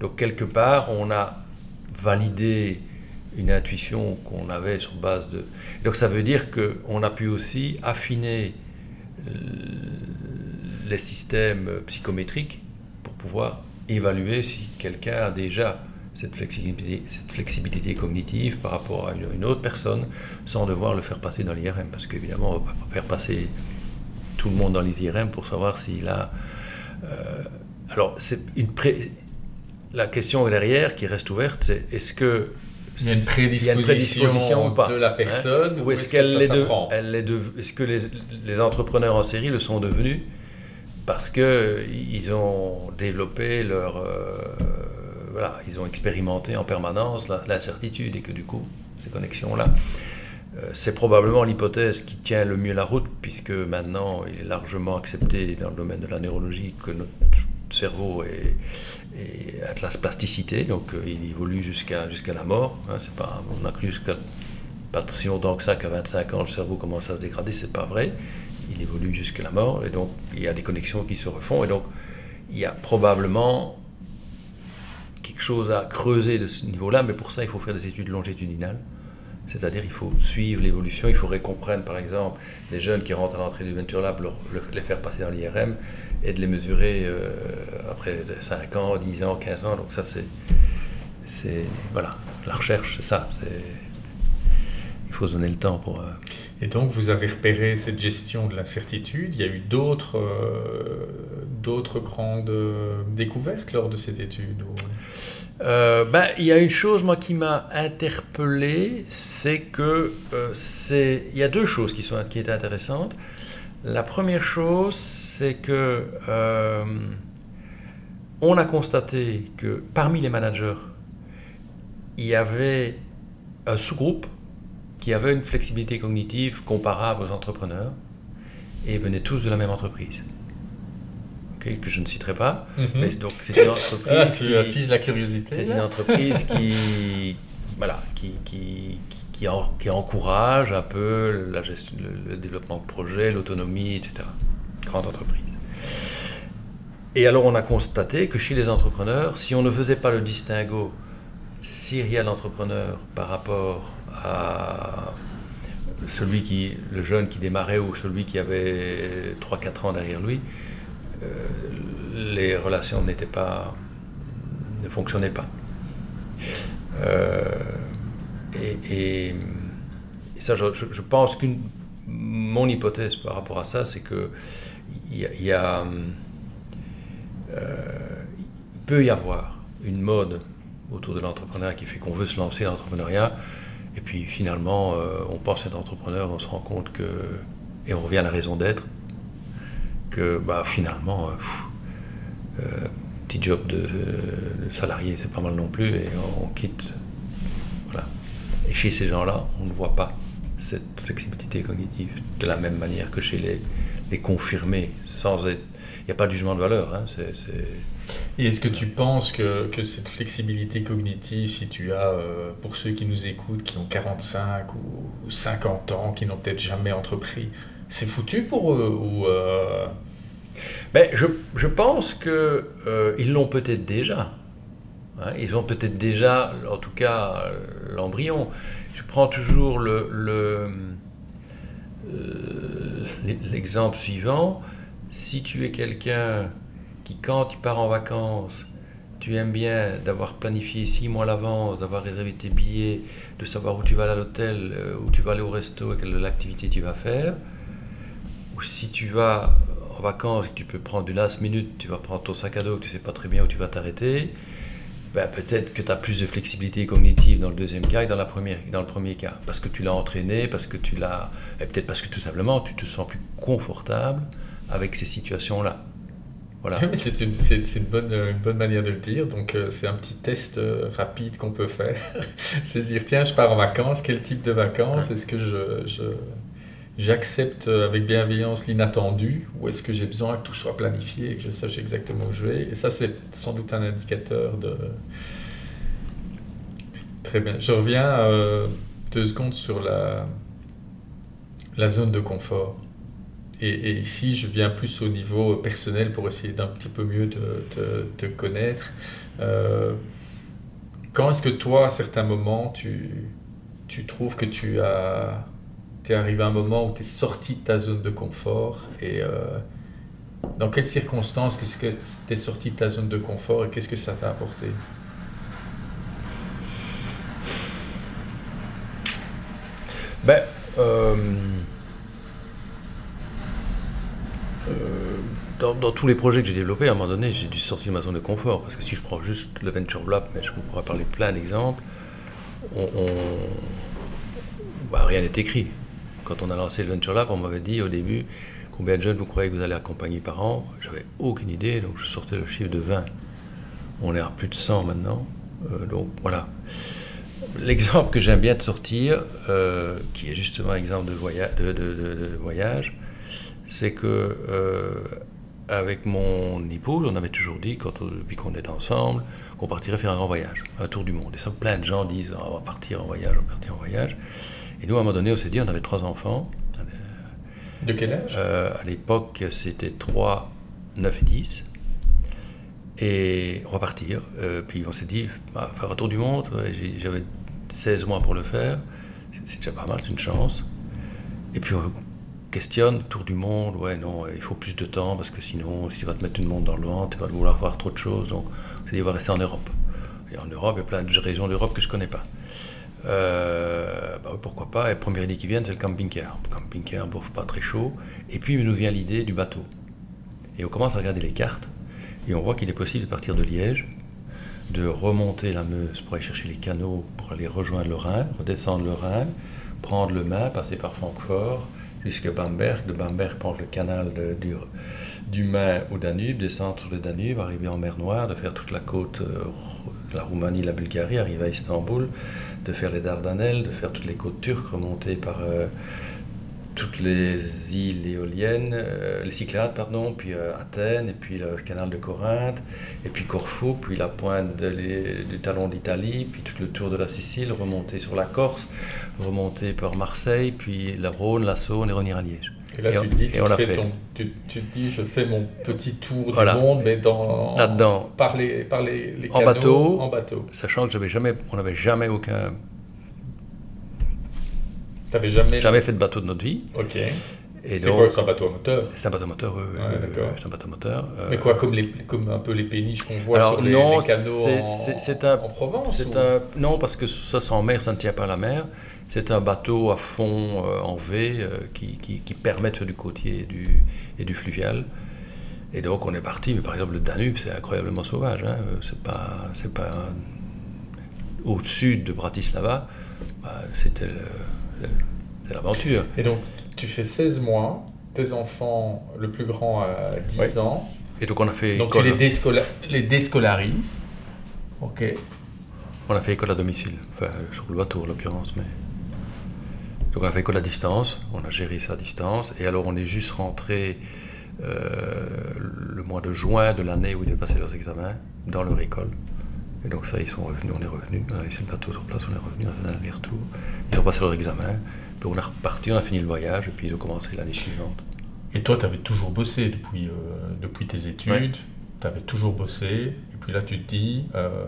Donc quelque part, on a validé une intuition qu'on avait sur base de... Donc ça veut dire qu'on a pu aussi affiner euh, les systèmes psychométriques pour pouvoir évaluer si quelqu'un a déjà cette flexibilité, cognitive par rapport à une, une autre personne sans devoir le faire passer dans l'IRM. Parce qu'évidemment, on ne va pas faire passer tout le monde dans les IRM pour savoir s'il a... euh, alors, c'est une pré- la question derrière qui reste ouverte, c'est est-ce que Il y a une y a prédisposition, une prédisposition ou pas de la hein. personne ou est-ce que qu'elle l'est de- est-ce que les, les entrepreneurs en série le sont devenus parce que ils ont développé leur euh, voilà ils ont expérimenté en permanence la- l'incertitude et que du coup ces connexions là c'est probablement l'hypothèse qui tient le mieux la route puisque maintenant il est largement accepté dans le domaine de la neurologie que notre cerveau est, est- a de la plasticité donc euh, il évolue jusqu'à jusqu'à la mort hein, c'est pas on a cru jusqu'à pas si longtemps que ça, qu'à 25 ans, le cerveau commence à se dégrader, c'est pas vrai. Il évolue jusqu'à la mort, et donc il y a des connexions qui se refont, et donc il y a probablement quelque chose à creuser de ce niveau-là, mais pour ça, il faut faire des études longitudinales. C'est-à-dire, il faut suivre l'évolution, il faudrait qu'on prenne, par exemple, des jeunes qui rentrent à l'entrée du Venture Lab, les faire passer dans l'IRM, et de les mesurer euh, après 5 ans, 10 ans, 15 ans. Donc ça, c'est... c'est voilà, la recherche, c'est ça. c'est il faut se donner le temps pour. euh, Et donc, vous avez repéré cette gestion de l'incertitude. Il y a eu d'autres euh, d'autres grandes découvertes lors de cette étude ben, il y a une chose moi qui m'a interpellé, c'est que c'est il y a deux choses qui sont qui étaient intéressantes. La première chose, c'est que euh, on a constaté que parmi les managers, il y avait un sous-groupe qui avait une flexibilité cognitive comparable aux entrepreneurs et venaient tous de la même entreprise. Que je ne citerai pas. Mhm. Mais donc c'est une entreprise Ah, qui, tu attises la curiosité. c'est une là. entreprise qui, voilà, qui, qui, qui, encourage un peu le, développement de projets, l'autonomie, etc. Grande entreprise. Et alors on a constaté que chez les entrepreneurs, si on ne faisait pas le distinguo serial entrepreneur par rapport à celui qui, le jeune qui démarrait ou celui qui avait 3-4 ans derrière lui, euh, les relations n'étaient pas, ne fonctionnaient pas. Euh, et, ça, je, pense qu'une mon hypothèse par rapport à ça, c'est que il y, a, euh, peut y avoir une mode autour de l'entrepreneuriat qui fait qu'on veut se lancer dans l'entrepreneuriat, et puis finalement, euh, on pense être entrepreneur, on se rend compte que, et on revient à la raison d'être, que bah, finalement, petit job de salarié, c'est pas mal non plus, et on quitte et chez ces gens-là, on ne voit pas cette flexibilité cognitive de la même manière que chez les, les confirmés, sans être... Il n'y a pas de jugement de valeur. Hein, Et est-ce que tu penses que, que, cette flexibilité cognitive, si tu as, euh, pour ceux qui nous écoutent, qui ont 45 ou, 50 ans, qui n'ont peut-être jamais entrepris, c'est foutu pour eux ou euh? ben, je, je, pense qu'ils euh, l'ont peut-être déjà. Hein, ils ont peut-être déjà, en tout cas, l'embryon. Je prends toujours euh, l'exemple suivant. Si tu es quelqu'un qui, quand tu pars en vacances, tu aimes bien d'avoir planifié six mois à l'avance, d'avoir réservé tes billets, de savoir où tu vas aller à l'hôtel, euh, où tu vas aller au resto, et quelle activité tu vas faire, ou si tu vas en vacances tu peux prendre du last minute, tu vas prendre ton sac à dos, tu sais pas très bien où tu vas t'arrêter, ben, peut-être que tu as plus de flexibilité cognitive dans le deuxième cas que dans, la première, dans le premier cas. Parce que tu l'as entraîné, parce que tu l'as. Et peut-être parce que tout simplement, tu te sens plus confortable avec ces situations-là. Voilà. c'est une, une, bonne, une bonne manière de le dire. Donc, euh, c'est un petit test euh, rapide qu'on peut faire. c'est dire tiens, je pars en vacances, quel type de vacances? Est-ce que je, je j'accepte euh, avec bienveillance l'inattendu ou est-ce que j'ai besoin que tout soit planifié et que je sache exactement où je vais? Et ça, c'est sans doute un indicateur de... Très bien. Je reviens euh, deux secondes sur la, la zone de confort. Et, ici, je viens plus au niveau personnel pour essayer d'un petit peu mieux te connaître. Euh, quand est-ce que toi, à certains moments, tu, tu trouves que tu as tu es arrivé à un moment où tu es sorti de ta zone de confort et euh, dans quelles circonstances est-ce que tu es sorti de ta zone de confort et qu'est-ce que ça t'a apporté? Ben, euh, euh, dans, tous les projets que j'ai développés, à un moment donné, j'ai dû sortir de ma zone de confort. Parce que si je prends juste le Venture Lab, mais je pourrais parler plein d'exemples, on, bah, rien n'est écrit. Quand on a lancé le Venture Lab, on m'avait dit au début combien de jeunes vous croyez que vous allez accompagner par an? J'avais aucune idée, donc je sortais le chiffre de 20. On est à plus de 100 maintenant. Euh, donc voilà. L'exemple que j'aime bien de sortir, euh, qui est justement un exemple de, voyage, c'est que euh, avec mon épouse, on avait toujours dit, depuis qu'on est ensemble, qu'on partirait faire un grand voyage, un tour du monde. Et ça, plein de gens disent, on va partir en voyage, on va partir en voyage. Et nous, à un moment donné, on s'est dit, on avait trois enfants. De quel âge? Euh, À l'époque, c'était 3, 9 et 10. Et on va partir. Euh, puis on s'est dit, bah, faire un tour du monde, j'avais 16 mois pour le faire. C'est déjà pas mal, c'est une chance. Et puis on questionne, tour du monde, ouais, non, il faut plus de temps parce que sinon, si tu vas te mettre une montre dans le ventre, tu vas vouloir voir trop de choses. Donc on s'est dit, on va rester en Europe. Et en Europe, il y a plein de régions d'Europe que je ne connais pas. Euh, bah pourquoi pas. Et première idée qui vient, c'est le camping-car. Camping-car, bouffe pas très chaud. Et puis, il nous vient l'idée du bateau. Et on commence à regarder les cartes. Et on voit qu'il est possible de partir de Liège, de remonter la Meuse pour aller chercher les canaux, pour aller rejoindre le Rhin, redescendre le Rhin, prendre le Main, passer par Francfort, jusqu'à Bamberg. De Bamberg, prendre le canal du, du Main au Danube, descendre sur le Danube, arriver en mer Noire, de faire toute la côte, euh, la Roumanie, la Bulgarie, arriver à Istanbul, de faire les Dardanelles, de faire toutes les côtes turques, remonter par, euh, toutes les îles éoliennes, euh, les Cyclades, pardon, puis Athènes, et puis le canal de Corinthe, et puis Corfou, puis la pointe du talon d'Italie, puis tout le tour de la Sicile, remonter sur la Corse, remonter par Marseille, puis la Rhône, la Saône et revenir à Liège. Et là, tu, te dis, tu, tu, dis, je fais mon petit tour du monde, mais dans, Là-dedans, par les, par les, les en, bateau, en bateau. Sachant que j'avais jamais, on n'avait jamais aucun T'avais jamais... Jamais fait de bateau de notre vie. Ok. C'est quoi, c'est un bateau à moteur? C'est un bateau à moteur, oui. Ouais, d'accord. C'est un bateau à moteur. Euh... Mais quoi, comme, les, comme un peu les péniches qu'on voit Alors, sur les, non, les canaux en, c'est un, en Provence c'est ou... un, Non, parce que ça, c'est en mer, ça ne tient pas à la mer. C'est un bateau à fond euh, en V euh, qui, qui, qui, permet de faire du côtier et du, et du fluvial. Et donc on est parti, mais par exemple le Danube, c'est incroyablement sauvage. Hein. C'est pas, c'est pas au sud de Bratislava. Bah, c'était l'aventure. Et donc, tu fais 16 mois, tes enfants, le plus grand a 10 Oui. ans. Et donc on a fait Donc, école, tu les, déscola- les déscolarises. Ok. on a fait école à domicile, enfin sur le bateau en l'occurrence, mais donc on a fait école à distance, on a géré ça à distance, et alors on est juste rentré euh, le mois de juin de l'année où ils devaient passer leurs examens dans leur école. Et donc ça, ils sont revenus, on est revenus, on a laissé le bateau sur place, on est revenus, on a fait un aller-retour, ils ont passé leur examen, puis on est reparti, on a fini le voyage, et puis ils ont commencé l'année suivante. Et toi, tu avais toujours bossé depuis, euh, depuis tes études. Ouais. Tu avais toujours bossé. Et puis là, tu te dis, euh,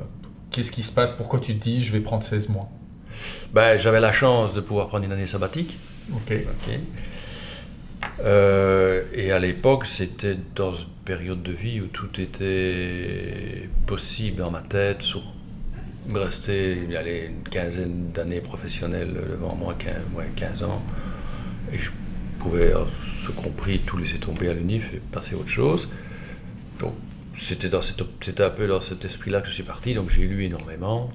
qu'est-ce qui se passe? Pourquoi tu te dis, je vais prendre 16 mois? Ben, j'avais la chance de pouvoir prendre une année sabbatique, Ok. Euh, et à l'époque, c'était dans une période de vie où tout était possible dans ma tête. Sur, restait il y avait une quinzaine d'années professionnelles devant moi, 15, ouais, 15 ans. Et je pouvais, ce compris, tout laisser tomber à l'UNIF et passer à autre chose. Donc, c'était, dans c'était un peu dans cet esprit-là que je suis parti. Donc, j'ai lu énormément.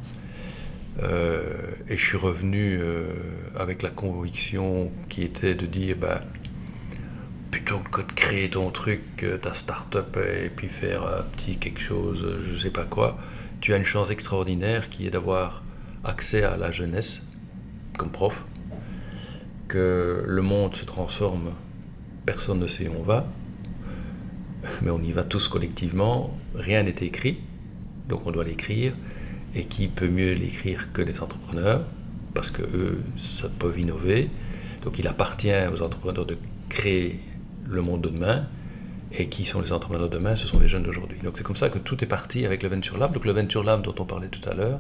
Euh, et je suis revenu euh, avec la conviction qui était de dire bah, plutôt que de créer ton truc, euh, ta start-up et puis faire un petit quelque chose, je sais pas quoi, tu as une chance extraordinaire qui est d'avoir accès à la jeunesse comme prof, que le monde se transforme, personne ne sait où on va, mais on y va tous collectivement, rien n'est écrit, donc on doit l'écrire, et qui peut mieux l'écrire que les entrepreneurs, parce que eux, ça peuvent innover. Donc il appartient aux entrepreneurs de créer le monde de demain. Et qui sont les entrepreneurs de demain Ce sont les jeunes d'aujourd'hui. Donc c'est comme ça que tout est parti avec le Venture Lab. Donc le Venture Lab dont on parlait tout à l'heure,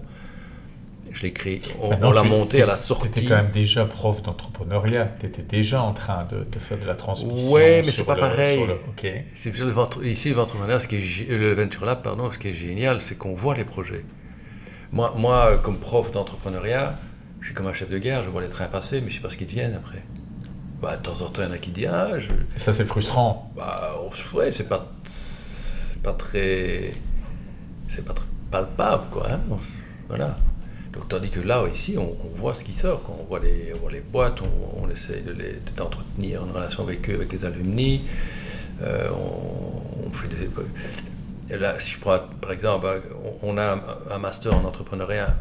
je l'ai créé, on, on l'a tu- monté à la Tu sortie. étais quand même déjà prof d'entrepreneuriat. Tu étais déjà en train de, de faire de la transmission. Ouais, mais c'est pas le- pareil. le- ventre- ici, le Ventrepreneur, ce qui est, euh, le Venture Lab, pardon, ce qui est génial, c'est qu'on voit les projets. Moi, moi, comme prof d'entrepreneuriat, je suis comme un chef de gare, je vois les trains passer, mais je sais pas ce qu'ils deviennent après. Bah, de temps en temps, il y en a qui disent Ah, je, ça, c'est frustrant. bah, on- ouais, c'est pas, c'est pas très, c'est pas très palpable, quoi. hein. Voilà. Donc, tandis que là, ici, on, on voit ce qui sort. On voit les, on voit les boîtes, on, on de les, d'entretenir une relation avec eux, avec les alumni. Euh, on, on fait des, si je prends par exemple, on, a un, master en entrepreneuriat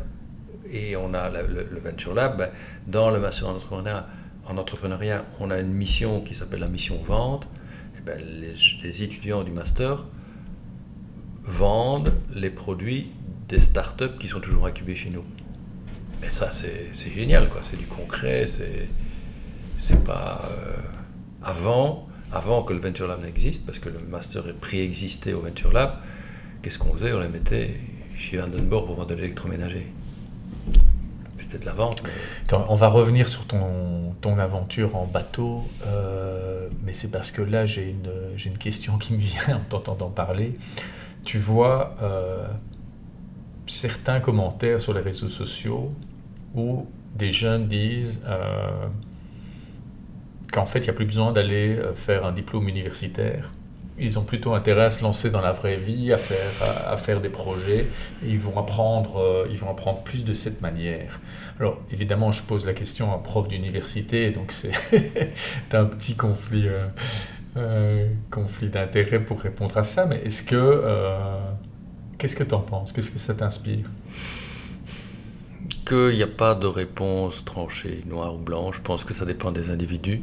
et on a le, Venture Lab. ben, Dans le master en entrepreneuriat, en on a une mission qui s'appelle la mission vente. Et ben, les, étudiants du master vendent les produits des startups qui sont toujours incubées chez nous. Mais ça, c'est génial, quoi. C'est du concret, c'est c'est pas euh, avant, avant que le Venture Lab n'existe, parce que le master est préexisté au Venture Lab. Qu'est-ce qu'on faisait? On les mettait chez Vandenborg pour vendre de l'électroménager. C'était de la vente. on va revenir sur ton, ton aventure en bateau, euh, mais c'est parce que là, j'ai une, une question qui me vient en t'entendant parler. Tu vois euh, certains commentaires sur les réseaux sociaux où des jeunes disent euh, qu'en fait, il n'y a plus besoin d'aller euh, faire un diplôme universitaire. Ils ont plutôt intérêt à se lancer dans la vraie vie, à faire, des projets, et ils vont, apprendre, euh, ils vont apprendre plus de cette manière. Alors, évidemment, je pose la question à un prof d'université, donc c'est un petit conflit, euh, euh, conflit d'intérêt pour répondre à ça, mais est-ce que... Qu'est-ce que tu en penses? Qu'est-ce que ça t'inspire? Qu'il n'y a pas de réponse tranchée, noire ou blanche. Je pense que ça dépend des individus.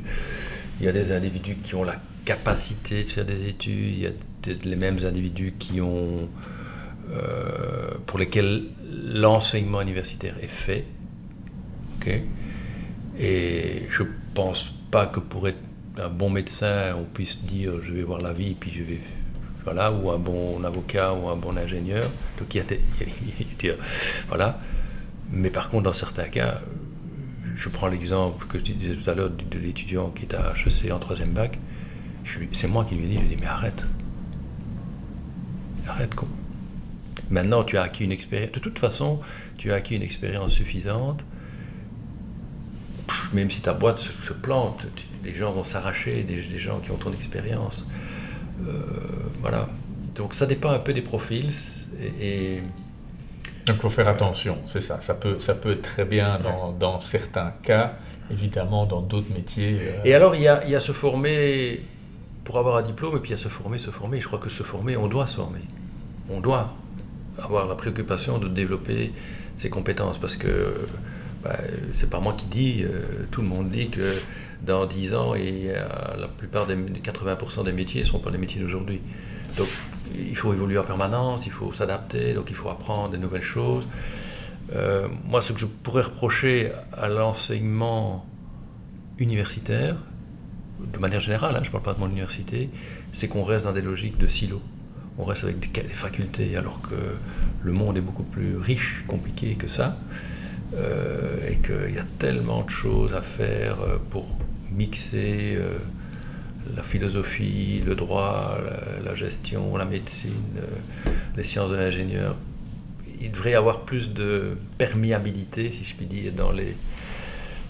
Il y a des individus qui ont la capacité de faire des études, il y a les mêmes individus qui ont, euh, pour lesquels l'enseignement universitaire est fait. Et je pense pas que pour être un bon médecin, on puisse dire je vais voir la vie, puis je vais voilà, ou un bon avocat ou un bon ingénieur. Donc il y a, voilà. Mais par contre, dans certains cas, je prends l'exemple que je disais tout à l'heure de l'étudiant qui est à HEC en troisième bac. C'est moi qui lui ai dit, je lui ai dit, mais arrête. Arrête quoi. Maintenant, tu as acquis une expérience. De toute façon, tu as acquis une expérience suffisante. Même si ta boîte se, plante, des gens vont s'arracher, des, gens qui ont ton expérience. Euh, voilà. Donc ça dépend un peu des profils. Et, Donc il faut faire attention, c'est ça. Ça peut, ça peut être très bien dans, dans certains cas, évidemment dans d'autres métiers. Euh, et alors il y a, il y a se former pour avoir un diplôme, et puis il y a se former, se former. Je crois que se former, on doit se former. On doit avoir la préoccupation de développer ses compétences parce que bah, c'est pas moi qui dis, euh, tout le monde dit que dans 10 ans, et, la plupart des 80% des métiers ne sont pas les métiers d'aujourd'hui. Donc il faut évoluer en permanence, il faut s'adapter, donc il faut apprendre des nouvelles choses. Euh, moi, ce que je pourrais reprocher à l'enseignement universitaire, de manière générale, hein, je ne parle pas de mon université, c'est qu'on reste dans des logiques de silos. On reste avec des, facultés, alors que le monde est beaucoup plus riche, compliqué que ça, euh, et qu'il y a tellement de choses à faire euh, pour mixer la philosophie, le droit, la, gestion, la médecine, euh, les sciences de l'ingénieur. Il devrait y avoir plus de perméabilité, si je puis dire, dans les,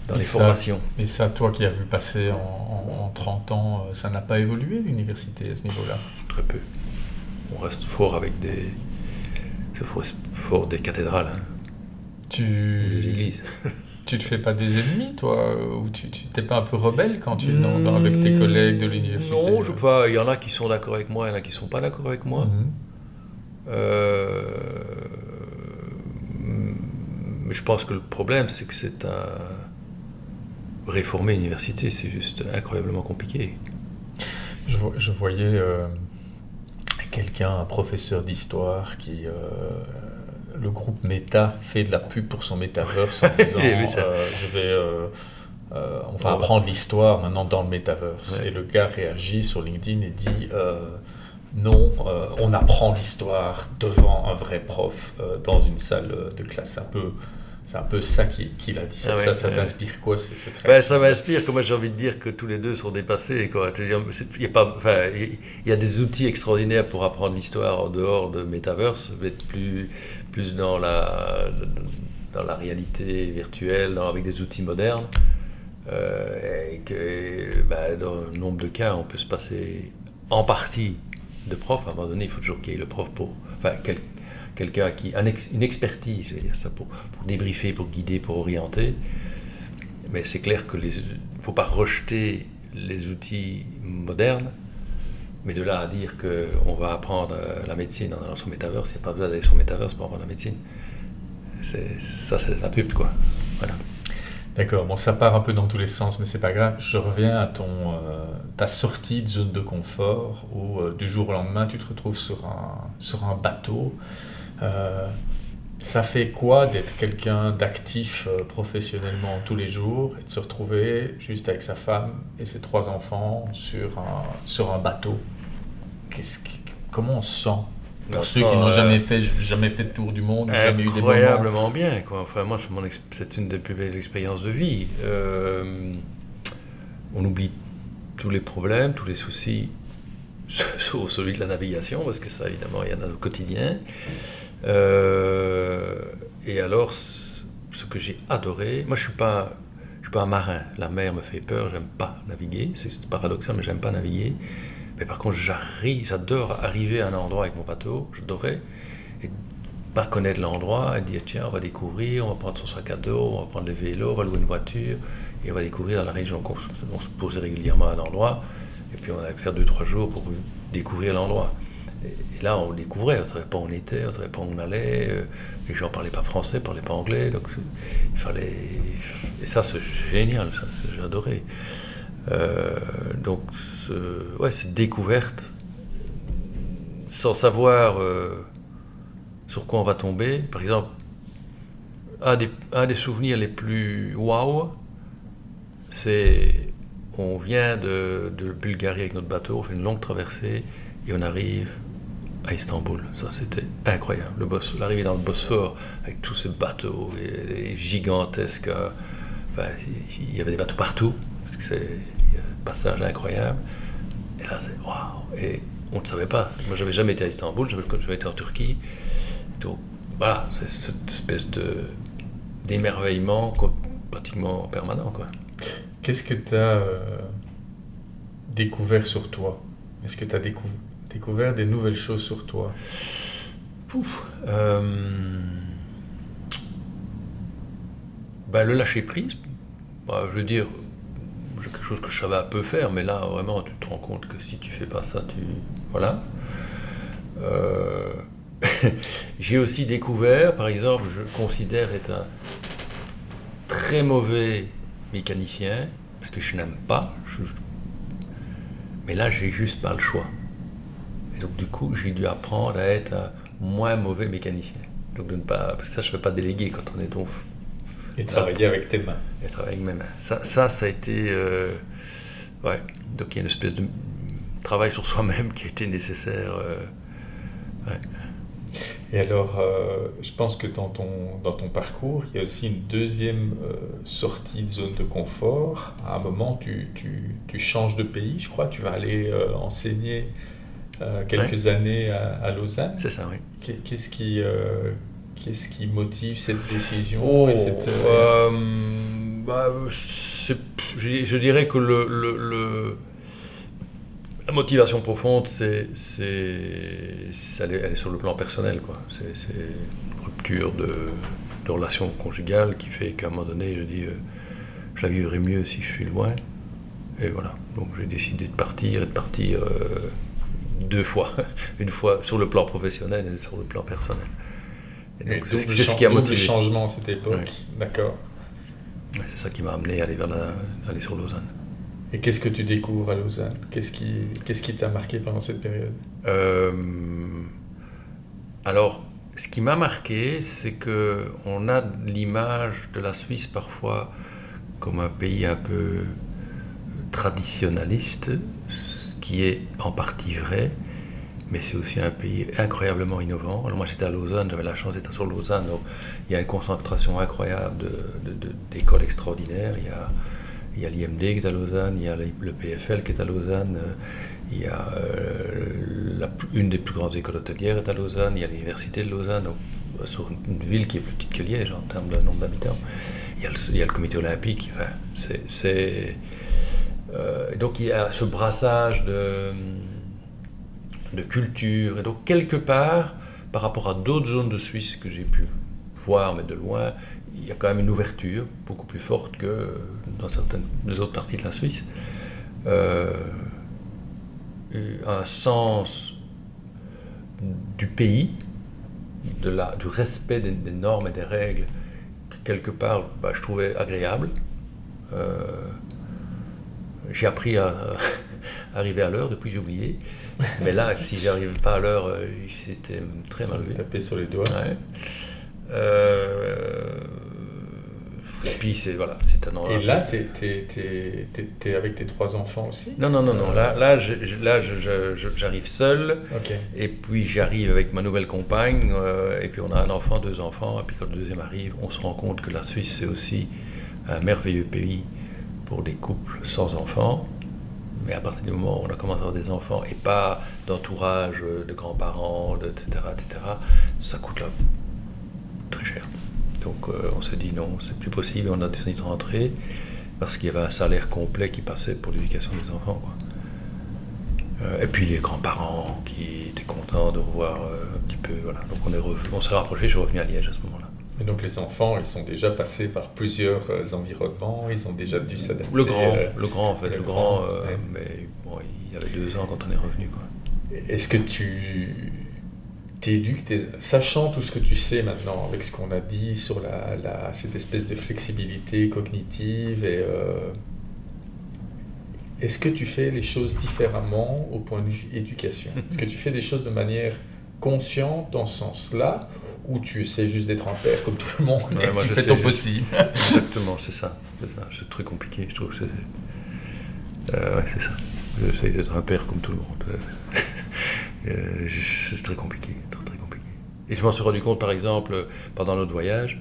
dans les formations. Et ça, toi qui as vu passer en, 30 ans, euh, ça n'a pas évolué l'université à ce niveau-là? Très peu. On reste fort avec des, fort des cathédrales. Hein. Tu... Des églises. tu te fais pas des ennemis, toi Ou tu n'es pas un peu rebelle quand tu es dans, avec tes collègues de l'université Non, je vois, il y en a qui sont d'accord avec moi, il y en a qui sont pas d'accord avec moi. Mhm. Euh, mais je pense que le problème, c'est que c'est un. Réformer l'université, c'est juste incroyablement compliqué. Je, voyais euh, quelqu'un, un professeur d'histoire, qui. Euh, le groupe Meta fait de la pub pour son metaverse en disant euh, je vais euh, euh, on va apprendre l'histoire maintenant dans le metaverse. Et le gars réagit sur LinkedIn et dit non on apprend l'histoire devant un vrai prof dans une salle de classe un peu c'est un peu ça qu'il a dit. Ça, ah ça, t'inspire quoi ben, Ça m'inspire que moi j'ai envie de dire que tous les deux sont dépassés. Quoi. Il, y a pas, enfin, il y a des outils extraordinaires pour apprendre l'histoire en dehors de Metaverse, mais plus, plus dans la, dans la réalité virtuelle, avec des outils modernes. Euh, et que ben, dans un nombre de cas, on peut se passer en partie de prof. À un moment donné, il faut toujours qu'il y ait le prof pour. Enfin, quelqu'un qui a une expertise, je vais dire ça, pour, débriefer, pour guider, pour orienter. Mais c'est clair qu'il ne faut pas rejeter les outils modernes, mais de là à dire qu'on va apprendre la médecine dans son métaverse, il n'y a pas besoin d'aller sur métaverse pour apprendre la médecine. Ça, c'est la pub, quoi. Voilà. D'accord, bon, ça part un peu dans tous les sens, mais c'est pas grave. Je reviens à ton, euh, ta sortie de zone de confort où euh, du jour au lendemain tu te retrouves sur un, sur un bateau euh, ça fait quoi d'être quelqu'un d'actif euh, professionnellement tous les jours et de se retrouver juste avec sa femme et ses trois enfants sur un, sur un bateau? Comment on se sent? Pour ceux qui n'ont jamais fait, jamais fait de tour du monde, jamais eu des moments. Incroyablement bien. Quoi. Enfin, moi, c'est une des plus belles expériences de vie. Euh, on oublie tous les problèmes, tous les soucis, sauf celui de la navigation, parce que ça, évidemment, il y en a au quotidien. Euh, et alors, ce que j'ai adoré, moi je suis je suis pas un marin. La mer me fait peur, j'aime pas naviguer. C'est paradoxal, mais j'aime pas naviguer. Mais par contre, j'arrive, j'adore arriver à un endroit avec mon bateau, j'adorais, et pas connaître l'endroit, et dire tiens, on va découvrir, on va prendre son sac à dos, on va prendre les vélos, on va louer une voiture, et on va découvrir la région. On, se posait régulièrement à un endroit, et puis on allait faire deux, trois jours pour découvrir l'endroit. Et, là, on découvrait, on ne savait pas où on était, on ne savait pas où on allait. euh, Les gens ne parlaient pas français, ne parlaient pas anglais. Donc, il fallait. Et ça, c'est génial, adoré. Euh, donc, ouais, cette découverte, sans savoir euh, sur quoi on va tomber. Par exemple, un des, un des souvenirs les plus waouh, c'est on vient de, de Bulgarie avec notre bateau, on fait une longue traversée et on arrive à Istanbul. Ça, c'était incroyable. Le L'arrivée dans le Bosphore avec tous ces bateaux gigantesques. euh, il y avait des bateaux partout parce que c'est un passage incroyable. Et là, c'est waouh. Et on ne savait pas. Moi, j'avais jamais été à Istanbul, j'avais été en Turquie. Donc, voilà, c'est cette espèce de d'émerveillement pratiquement permanent, quoi. Qu'est-ce que tu as découvert sur toi? Est-ce que tu as découvert des nouvelles choses sur toi Pouf. Euh, bah, le lâcher prise, bah, je veux dire, c'est quelque chose que je savais un peu faire, mais là vraiment tu te rends compte que si tu fais pas ça, tu voilà. Euh, J'ai aussi découvert, par exemple, je considère être un très mauvais mécanicien parce que je n'aime pas. je- Mais là, j'ai juste pas le choix. Donc du coup, j'ai dû apprendre à être un moins mauvais mécanicien. Donc de ne pas, parce que ça, je ne peux pas déléguer quand on est donc Et travailler avec tes mains. et travailler avec mes mains. Ça, ça, ça a été, euh, ouais. Donc il y a une espèce de travail sur soi-même qui a été nécessaire. euh, ouais. Et alors, euh, je pense que dans ton, dans ton parcours, il y a aussi une deuxième euh, sortie de zone de confort. À un moment, tu, tu, tu changes de pays, je crois. Tu vas aller euh, enseigner euh, quelques années à, à Lausanne. C'est ça, oui. Qu'est- Qu'est-ce qui, euh, qu'est-ce qui motive cette décision et cette, euh, bah, je, je dirais que le, le- le- la motivation profonde, c'est, c'est, elle, est, sur le plan personnel. Quoi. C'est, une rupture de, de relation conjugale qui fait qu'à un moment donné, je dis, je la vivrai mieux si je suis loin. Et voilà. Donc j'ai décidé de partir et de partir euh, deux fois. Une fois sur le plan professionnel et sur le plan personnel. Et donc, c'est, ce qui a motivé. changement à cette époque. D'accord. C'est ça qui m'a amené à aller, vers la, aller sur Lausanne. Et qu'est-ce que tu découvres à Lausanne? Qu'est-ce qui, qu'est-ce qui t'a marqué pendant cette période? Euh, alors, ce qui m'a marqué, c'est que on a l'image de la Suisse parfois comme un pays un peu traditionnaliste, qui est en partie vrai, mais c'est aussi un pays incroyablement innovant. Alors moi j'étais à Lausanne, j'avais la chance d'être sur Lausanne, donc il y a une concentration incroyable d'écoles extraordinaires. Il y a, l'IMD qui est à Lausanne, il y a le PFL qui est à Lausanne, il y a euh, une des plus grandes écoles hôtelières est à Lausanne, il y a l'université de Lausanne, donc, sur une, ville qui est plus petite que Liège en termes de nombre d'habitants. Il il y a le comité olympique, enfin, c'est... euh, donc il y a ce brassage de, culture, et donc quelque part, par rapport à d'autres zones de Suisse que j'ai pu voir, mais de loin, il y a quand même une ouverture beaucoup plus forte que dans certaines des autres parties de la Suisse. Euh, un sens du pays, de la, du respect des, normes et des règles, que quelque part, bah, je trouvais agréable. Euh, j'ai appris à arriver à l'heure, depuis j'ai oublié. Mais là, si j'arrive pas à l'heure, euh, c'était très mal vu. Taper sur les doigts. Ouais. Euh, et puis c'est voilà, c'est un Et là, tu es, avec tes trois enfants aussi? Non, non, non, non. Là, là, j'arrive seul. Ok. Et puis j'arrive avec ma nouvelle compagne. euh, et puis on a un enfant, deux enfants. Et puis quand le deuxième arrive, on se rend compte que la Suisse, c'est aussi un merveilleux pays pour des couples sans enfants. Mais à partir du moment où on a commencé à avoir des enfants et pas d'entourage euh, de grands-parents, etc., etc., ça coûte là très cher. Donc euh, on s'est dit non, c'est plus possible. On a décidé de rentrer parce qu'il y avait un salaire complet qui passait pour l'éducation des enfants. quoi. Euh, et puis les grands-parents qui étaient contents de revoir un petit peu. Voilà. Donc on est on s'est rapproché, je suis revenu à Liège à ce moment-là. Et donc les enfants, ils sont déjà passés par plusieurs euh, environnements, ils ont déjà dû s'adapter. Le grand, euh, le grand en fait, le le, grand, grand, euh, ouais. mais bon, il y avait deux ans quand on est revenu. Est-ce que tu t'éduques, sachant tout ce que tu sais maintenant, avec ce qu'on a dit sur la, cette espèce de flexibilité cognitive, et euh, est-ce que tu fais les choses différemment au point de vue éducation? Est-ce que tu fais des choses de manière consciente dans ce sens-là ou tu essaies juste d'être un père comme tout le monde et tu fais ton possible Exactement, c'est ça. C'est très compliqué, je trouve. C'est euh, c'est ça. J'essaie d'être un père comme tout le monde. Euh, c'est très compliqué, très, très compliqué. Et je m'en suis rendu compte, par exemple, pendant notre voyage,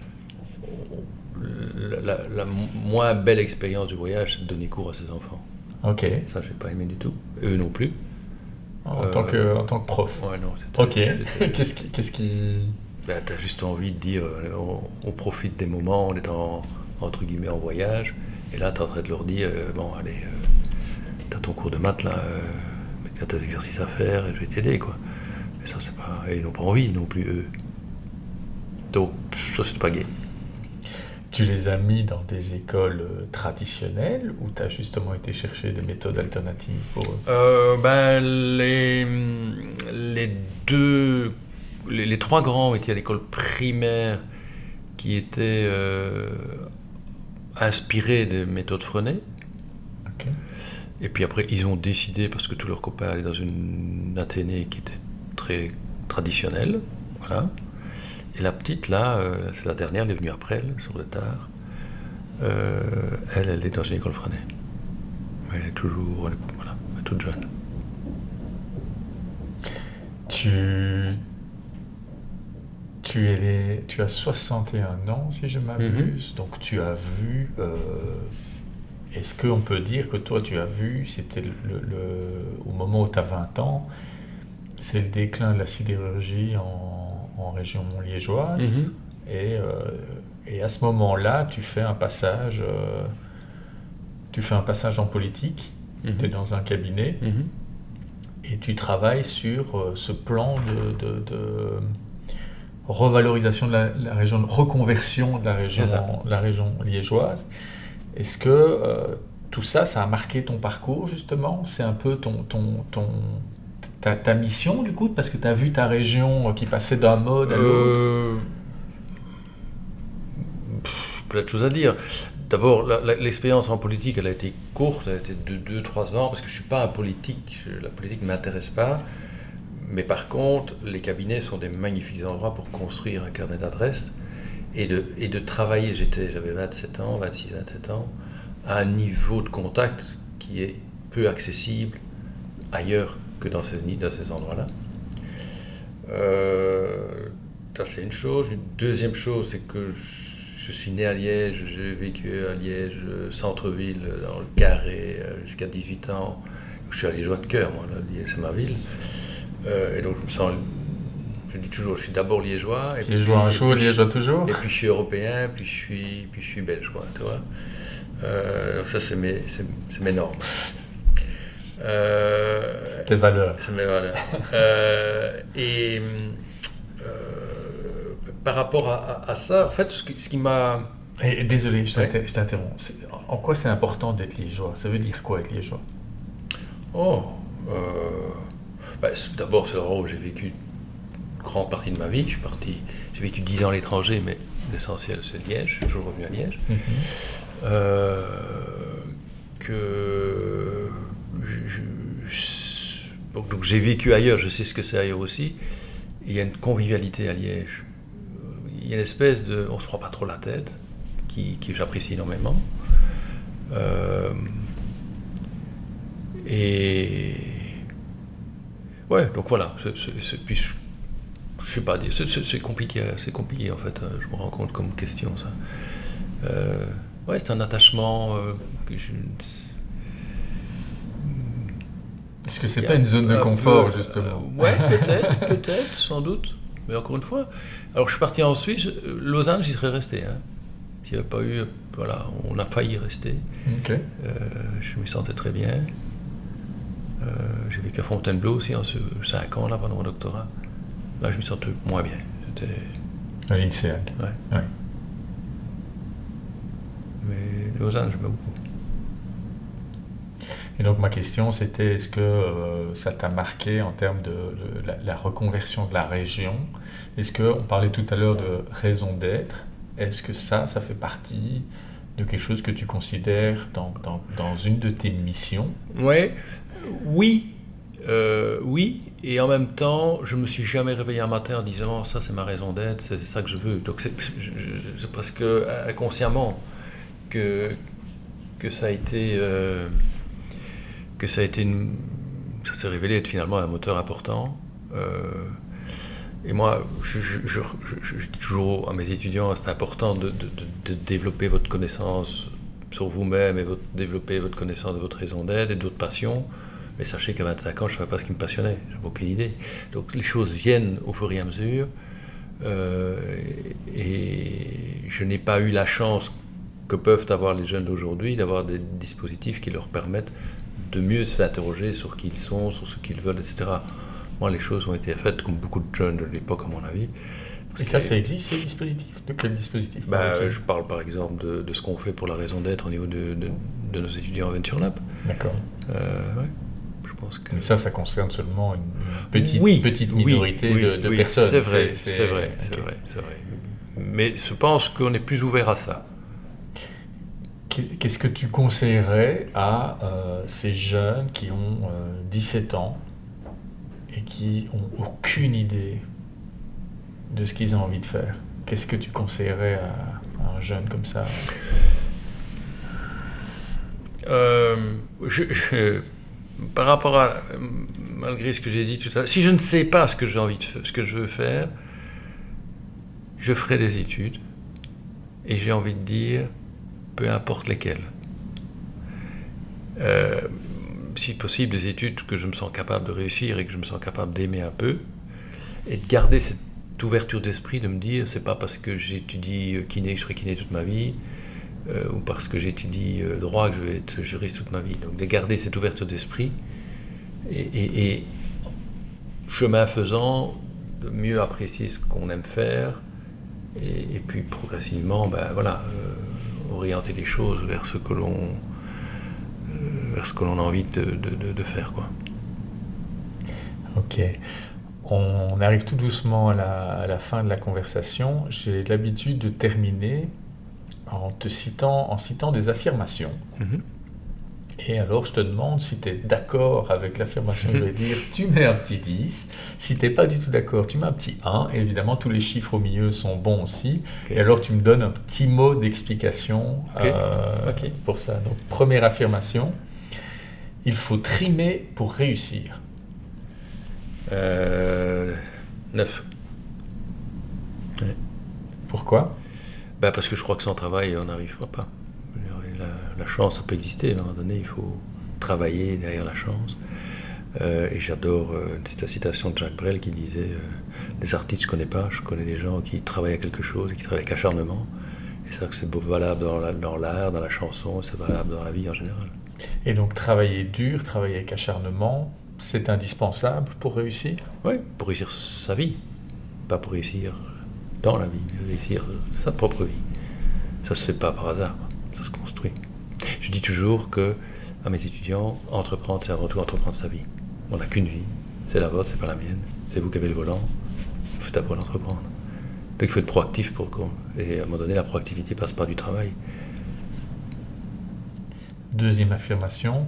la, moins belle expérience du voyage, c'est de donner cours à ses enfants. Ok. Ça, j'ai pas aimé du tout. Eux non plus. En, tant, que, euh, en tant que prof Ouais, non. Ok. Qu'est-ce qui. Qu'est-ce Ben, tu as juste envie de dire, on, profite des moments, on est en, entre guillemets en voyage, et là, tu es en train de leur dire, bon, allez, tu as ton cours de maths là, euh, tu as des exercices à faire et je vais t'aider quoi. Mais ça c'est pas. Et ils n'ont pas envie non plus eux. Donc ça c'est pas gay. Tu les as mis dans des écoles euh, traditionnelles ou tu as justement été chercher des méthodes alternatives pour eux? Euh, ben, les, les deux, les, trois grands étaient à l'école primaire qui étaient euh, inspirés des méthodes Frenet. Et puis après, ils ont décidé, parce que tous leurs copains allaient dans une Athénée qui était très traditionnelle, voilà. Et la petite, là, euh, c'est la dernière, elle est venue après, elle, sur le tard. Euh, elle, elle est dans une école Freinet. Elle est toujours, elle voilà, elle est toute jeune. Tu, tu, es tu as 61 ans, si je m'abuse, mhm. donc tu as vu... Euh, est-ce qu'on peut dire que toi, tu as vu, c'était le, au moment où tu as 20 ans, c'est le déclin de la sidérurgie en, en région liégeoise. Mhm. et, euh, et, à ce moment-là, tu fais un passage, euh, tu fais un passage en politique. Mhm. Tu es dans un cabinet et tu travailles sur ce plan de, de, revalorisation de la, région, reconversion de la région, la région liégeoise. Est-ce que euh, tout ça, ça a marqué ton parcours justement? C'est un peu ton, ton, ton, ta, ta, mission du coup Parce que tu as vu ta région qui passait d'un mode à l'autre? Euh... Plein de choses à dire. D'abord, l'expérience en politique, elle a été courte, elle a été de 2-3 ans, parce que je ne suis pas un politique, la politique ne m'intéresse pas. Mais par contre, les cabinets sont des magnifiques endroits pour construire un carnet d'adresses et de, et de travailler, j'avais 27 ans, 26, 27 ans, à un niveau de contact qui est peu accessible ailleurs que dans ces, dans ces endroits-là. Euh, ça, c'est une chose. Une deuxième chose, c'est que je, suis né à Liège, j'ai vécu à Liège, centre-ville, dans le carré, euh, jusqu'à 18 ans. Je suis à joie de cœur, moi, Liège, c'est ma ville. Euh, et donc, je me sens je dis toujours, je suis d'abord liégeois. Et liégeois un jour, liégeois toujours. Et puis je suis européen, puis je suis, puis je suis belge, quoi, tu vois. Euh, ça, c'est mes, mes, normes. Euh, c'est tes valeurs. C'est mes valeurs. euh, et par rapport à, à, ça, en fait, ce qui, ce qui m'a... désolé, je t'interromps. En quoi c'est important d'être liégeois? Ça veut dire quoi être liégeois? Oh, bah, d'abord c'est l'endroit où j'ai vécu grande partie de ma vie. Je suis parti, j'ai vécu 10 ans à l'étranger, mais l'essentiel c'est Liège. Je suis toujours revenu à Liège. Mhm. Euh, que donc j'ai vécu ailleurs, je sais ce que c'est ailleurs aussi. il y a une convivialité à Liège. Il y a une espèce de, on se prend pas trop la tête, qui, qui j'apprécie énormément. Euh, et ouais, donc voilà. je sais pas, c'est compliqué, c'est compliqué en fait. Hein, je me rends compte comme question ça. Euh, ouais, c'est un attachement euh. Est-ce que c'est pas une zone de confort justement euh, Ouais, peut-être, peut-être, sans doute. Mais encore une fois, alors je suis parti en Suisse, Lausanne, j'y serais resté. Hein. S'il n'y avait pas eu, voilà, on a failli rester. je me sentais très bien. J'ai vécu à Fontainebleau aussi en 5 ans là pendant mon doctorat. Là, je me sentais moins bien. C'était. À l'INSEAD. Ouais. ouais. Mais Lausanne, j'aimais beaucoup. Et donc ma question c'était est-ce que euh, ça t'a marqué en termes de, de la, la reconversion de la région? Est-ce qu'on parlait tout à l'heure de raison d'être Est-ce que ça, ça fait partie de quelque chose que tu considères dans, dans, dans une de tes missions? Ouais, oui, euh, oui, et en même temps, je me suis jamais réveillé un matin en disant ça c'est ma raison d'être, c'est ça que je veux. Donc c'est presque inconsciemment que, ça a été euh, que ça a été ça s'est révélé être finalement un moteur important. Euh, et moi, je, dis toujours à mes étudiants, c'est important de, de- de- de développer votre connaissance sur vous-même et votre, développer votre connaissance de votre raison d'être et d'autres passions. Mais sachez qu'à 25 ans, je ne savais pas ce qui me passionnait, j'avais aucune idée. Donc les choses viennent au fur et à mesure. euh, et je n'ai pas eu la chance que peuvent avoir les jeunes d'aujourd'hui d'avoir des dispositifs qui leur permettent de mieux s'interroger sur qui ils sont, sur ce qu'ils veulent, etc. Moi, les choses ont été faites comme beaucoup de jeunes de l'époque, à mon avis. Et ça, ça existe ces dispositifs? De quel dispositif Bah, Je parle par exemple de, de ce qu'on fait pour la raison d'être au niveau de, de- de nos étudiants à Venture Lab. D'accord. Euh, ouais, pense que... Mais ça, ça concerne seulement une petite, Oui, petite oui, minorité oui, de, de oui, personnes. C'est vrai, c'est vrai, ok. c'est vrai. Mais je pense qu'on est plus ouvert à ça. Qu'est- Qu'est-ce que tu conseillerais à euh, ces jeunes qui ont euh, 17 ans et qui ont aucune idée de ce qu'ils ont envie de faire? Qu'est-ce que tu conseillerais à, à un jeune comme ça? Euh, je- je- par rapport à, malgré ce que j'ai dit tout à l'heure, si je ne sais pas ce que j'ai envie de ce que je veux faire, je ferai des études et j'ai envie de dire, peu importe lesquelles. Euh, si possible, des études que je me sens capable de réussir et que je me sens capable d'aimer un peu, et de garder cette ouverture d'esprit de me dire, c'est pas parce que j'étudie euh, kiné je serai kiné toute ma vie, euh, ou parce que j'étudie euh, droit que je vais être juriste toute ma vie. Donc de garder cette ouverture d'esprit et, chemin faisant, de mieux apprécier ce qu'on aime faire et, puis progressivement, ben voilà, euh, orienter les choses vers ce que l'on euh, ce que l'on a envie de, faire quoi. Ok. On arrive tout doucement à la fin de la conversation. J'ai l'habitude de terminer en te citant, en citant des affirmations. Mhm. Et alors, je te demande si tu es d'accord avec l'affirmation que je vais dire, tu mets un petit 10. Si tu n'es pas du tout d'accord, tu mets un petit 1. Et évidemment, tous les chiffres au milieu sont bons aussi. Et alors, tu me donnes un petit mot d'explication euh, pour ça. Donc, première affirmation, il faut trimer pour réussir. Euh, neuf. Pourquoi? Ben parce que je crois que sans travail, on n'arrivera pas. La, la chance, ça peut exister, à un moment donné, il faut travailler derrière la chance. Euh, et j'adore euh, cette citation de Jacques Brel qui disait euh, Les artistes, je ne connais pas, je connais des gens qui travaillent à quelque chose, et qui travaillent avec acharnement. Et ça, c'est valable dans la- dans l'art, dans, la chanson, c'est valable dans la vie en général. Et donc, travailler dur, travailler avec acharnement, c'est indispensable pour réussir? Oui, pour réussir sa vie, pas pour réussir dans la vie, réussir sa propre vie. Ça se fait pas par hasard, ça se construit. Je dis toujours que à mes étudiants, entreprendre, c'est avant tout entreprendre sa vie. On n'a qu'une vie, c'est la vôtre, c'est pas la mienne. C'est vous qui avez le volant, il faut d'abord l'entreprendre. Donc il faut être proactif pour qu'on. Et à un moment donné, la proactivité passe par du travail. Deuxième affirmation,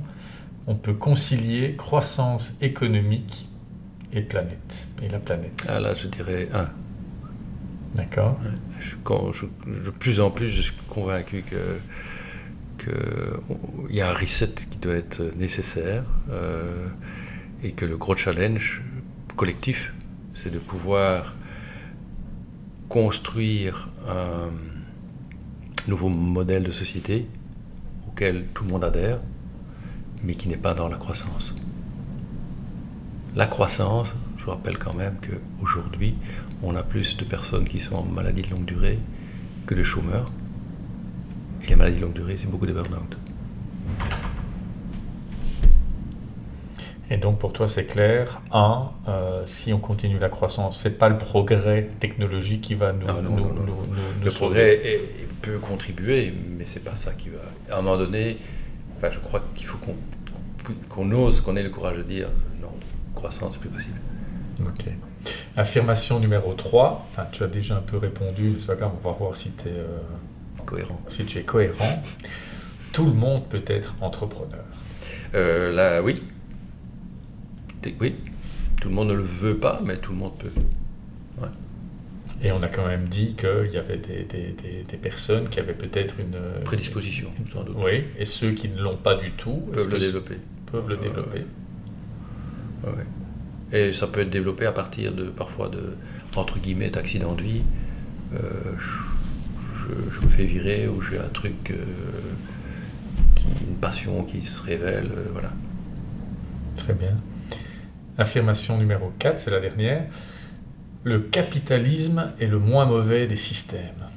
on peut concilier croissance économique et planète. Et la planète. Ah là, je dirais un. D'accord de plus en plus, je suis convaincu qu'il y a un reset qui doit être nécessaire euh, et que le gros challenge collectif, c'est de pouvoir construire un nouveau modèle de société auquel tout le monde adhère, mais qui n'est pas dans la croissance. La croissance, je vous rappelle quand même qu'aujourd'hui, on a plus de personnes qui sont en maladie de longue durée que de chômeurs. Et les maladies de longue durée, c'est beaucoup de burn-out. Et donc pour toi c'est clair, un, euh, si on continue la croissance, c'est pas le progrès technologique qui va nous, Ah, non, nous- non, non. nous- Le progrès est- peut contribuer, mais c'est pas ça qui va. À un moment donné, enfin, je crois qu'il faut qu'on qu'on ose, qu'on ait le courage de dire non, croissance, c'est plus possible. Ok. Affirmation numéro 3. Enfin, tu as déjà un peu répondu, mais c'est pas grave, on va voir si, es, euh, cohérent. si tu es cohérent. Tout le monde peut être entrepreneur. Euh, là, oui. Oui. Tout le monde ne le veut pas, mais tout le monde peut. Et on a quand même dit qu'il y avait des, des, des, personnes qui avaient peut-être une prédisposition, sans doute. Oui, et ceux qui ne l'ont pas du tout peuvent le développer. Peuvent le développer. Et ça peut être développé à partir de parfois de entre guillemets d'accidents de vie. Euh, je, me fais virer ou j'ai un truc, euh, qui, une passion qui se révèle, euh, voilà. Très bien. Affirmation numéro 4, c'est la dernière. Le capitalisme est le moins mauvais des systèmes.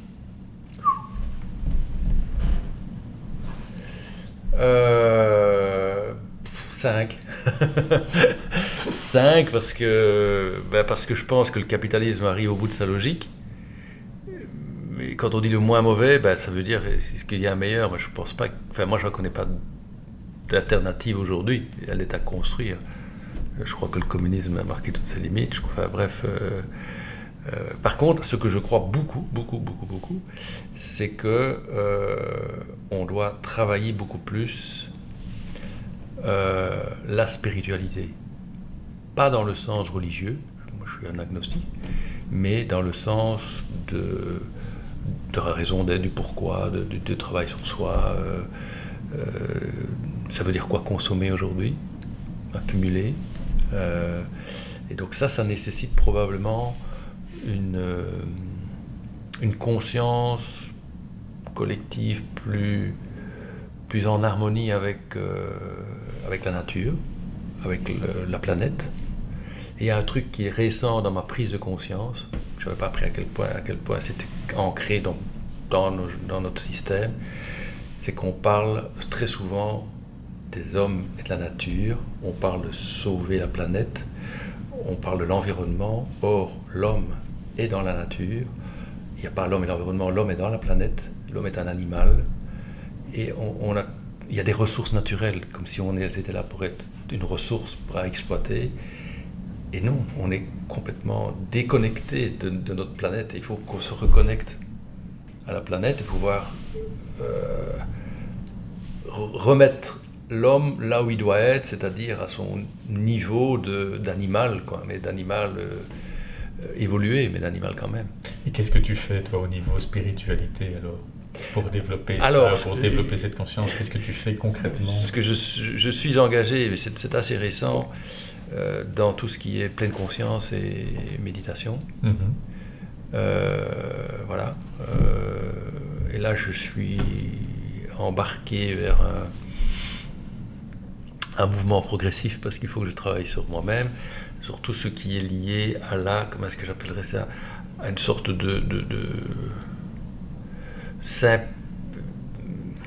Euh, 5. 5 parce que, ben parce que je pense que le capitalisme arrive au bout de sa logique. Mais quand on dit le moins mauvais, ben ça veut dire est-ce qu'il y a un meilleur Moi je pense pas. Enfin moi je ne connais pas d'alternative aujourd'hui. Elle est à construire. Je crois que le communisme a marqué toutes ses limites. Enfin, bref. Euh, euh, par contre, ce que je crois beaucoup, beaucoup, beaucoup, beaucoup, c'est que euh, on doit travailler beaucoup plus la spiritualité. Pas dans le sens religieux, moi je suis un agnostique, mais dans le sens de, de la raison d'être, du pourquoi, de, de, travail sur soi. ça veut dire quoi consommer aujourd'hui, accumuler, euh, et donc ça, ça nécessite probablement une, euh, une conscience collective plus, plus en harmonie avec, euh, avec la nature, avec la planète. Et il y a un truc qui est récent dans ma prise de conscience, je n'avais pas appris à quel point, point c'était ancré dans, dans, notre système, c'est qu'on parle très souvent des hommes et de la nature, on parle de sauver la planète, on parle de l'environnement, or l'homme est dans la nature, il n'y a pas l'homme et l'environnement, l'homme est dans la planète, l'homme est un animal, et on, a, il y a des ressources naturelles, comme si on était là pour être une ressource à exploiter, et non, on est complètement déconnecté de, notre planète, il faut qu'on se reconnecte à la planète et pouvoir euh, remettre l'homme là où il doit être, c'est-à-dire à son niveau d'animal, mais d'animal euh, évolué, mais d'animal quand même. Et qu'est-ce que tu fais, toi, au niveau spiritualité, alors? Pour développer alors, ça, pour développer cette conscience, qu'est-ce que tu fais concrètement Ce que je, je suis engagé, mais c'est assez récent, euh, dans tout ce qui est pleine conscience et méditation. Mm-hmm. voilà. et là, je suis embarqué vers un, un mouvement progressif parce qu'il faut que je travaille sur moi-même, sur tout ce qui est lié à la, comment est-ce que j'appellerais ça, à une sorte de, de, de simple,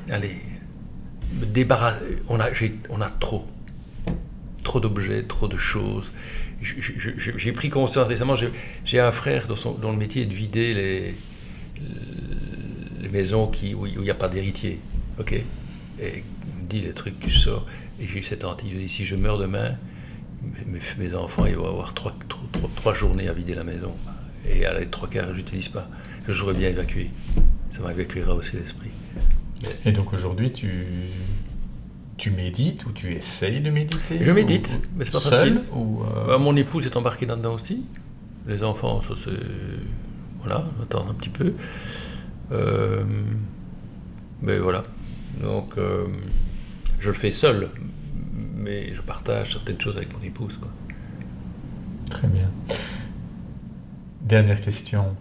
allez, débarrasser, on a, on a trop, trop d'objets, trop de choses. J'ai pris conscience récemment, j'ai un frère dont, son, le métier est de vider les, maisons qui, où il n'y a pas d'héritier, ok? Et il me dit les trucs je sors. Et j'ai eu cette hantise. Je dis, si je meurs demain, mes, enfants, ils vont avoir trois, trois, journées à vider la maison. Et à les trois quarts, je n'utilise pas. Je voudrais bien évacuer. Ça m'évacuera aussi l'esprit. Et donc aujourd'hui, tu, tu médites ou tu essayes de méditer Je médite, mais c'est pas facile. Ou euh, bah, mon épouse est embarquée là-dedans aussi. Les enfants, ça c'est. Voilà, attendre un petit peu. Euh, mais voilà. Donc. Euh, je le fais seul, mais je partage certaines choses avec mon épouse. Quoi. Très bien. Dernière question.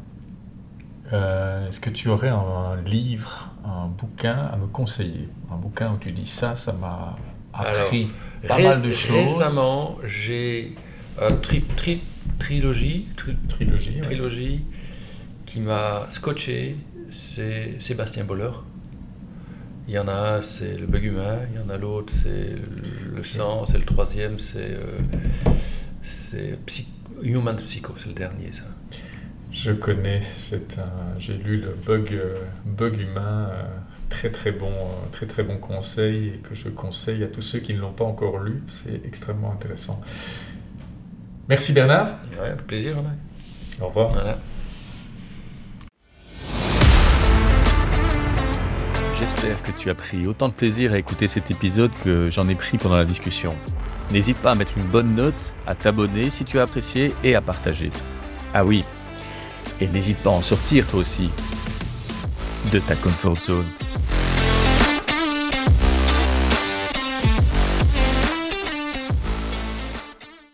Euh, est-ce que tu aurais un livre, un bouquin à me conseiller? Un bouquin où tu dis ça, ça m'a appris pas mal de choses. Récemment, j'ai une tri, trilogie, trilogie, trilogie qui m'a scotché. C'est Sébastien Boller. Il y en a un, c'est le bug humain, il y en a l'autre, c'est le sang, c'est le troisième, c'est c'est Human Psycho, c'est le dernier, ça. Je connais, c'est un, j'ai lu le bug, euh, bug humain, euh, très très bon, euh, très très bon conseil et que je conseille à tous ceux qui ne l'ont pas encore lu. C'est extrêmement intéressant. Merci Bernard. Ouais, avec plaisir. Au revoir. Voilà. J'espère que tu as pris autant de plaisir à écouter cet épisode que j'en ai pris pendant la discussion. N'hésite pas à mettre une bonne note, à t'abonner si tu as apprécié et à partager. Ah oui, et n'hésite pas à en sortir toi aussi de ta comfort zone.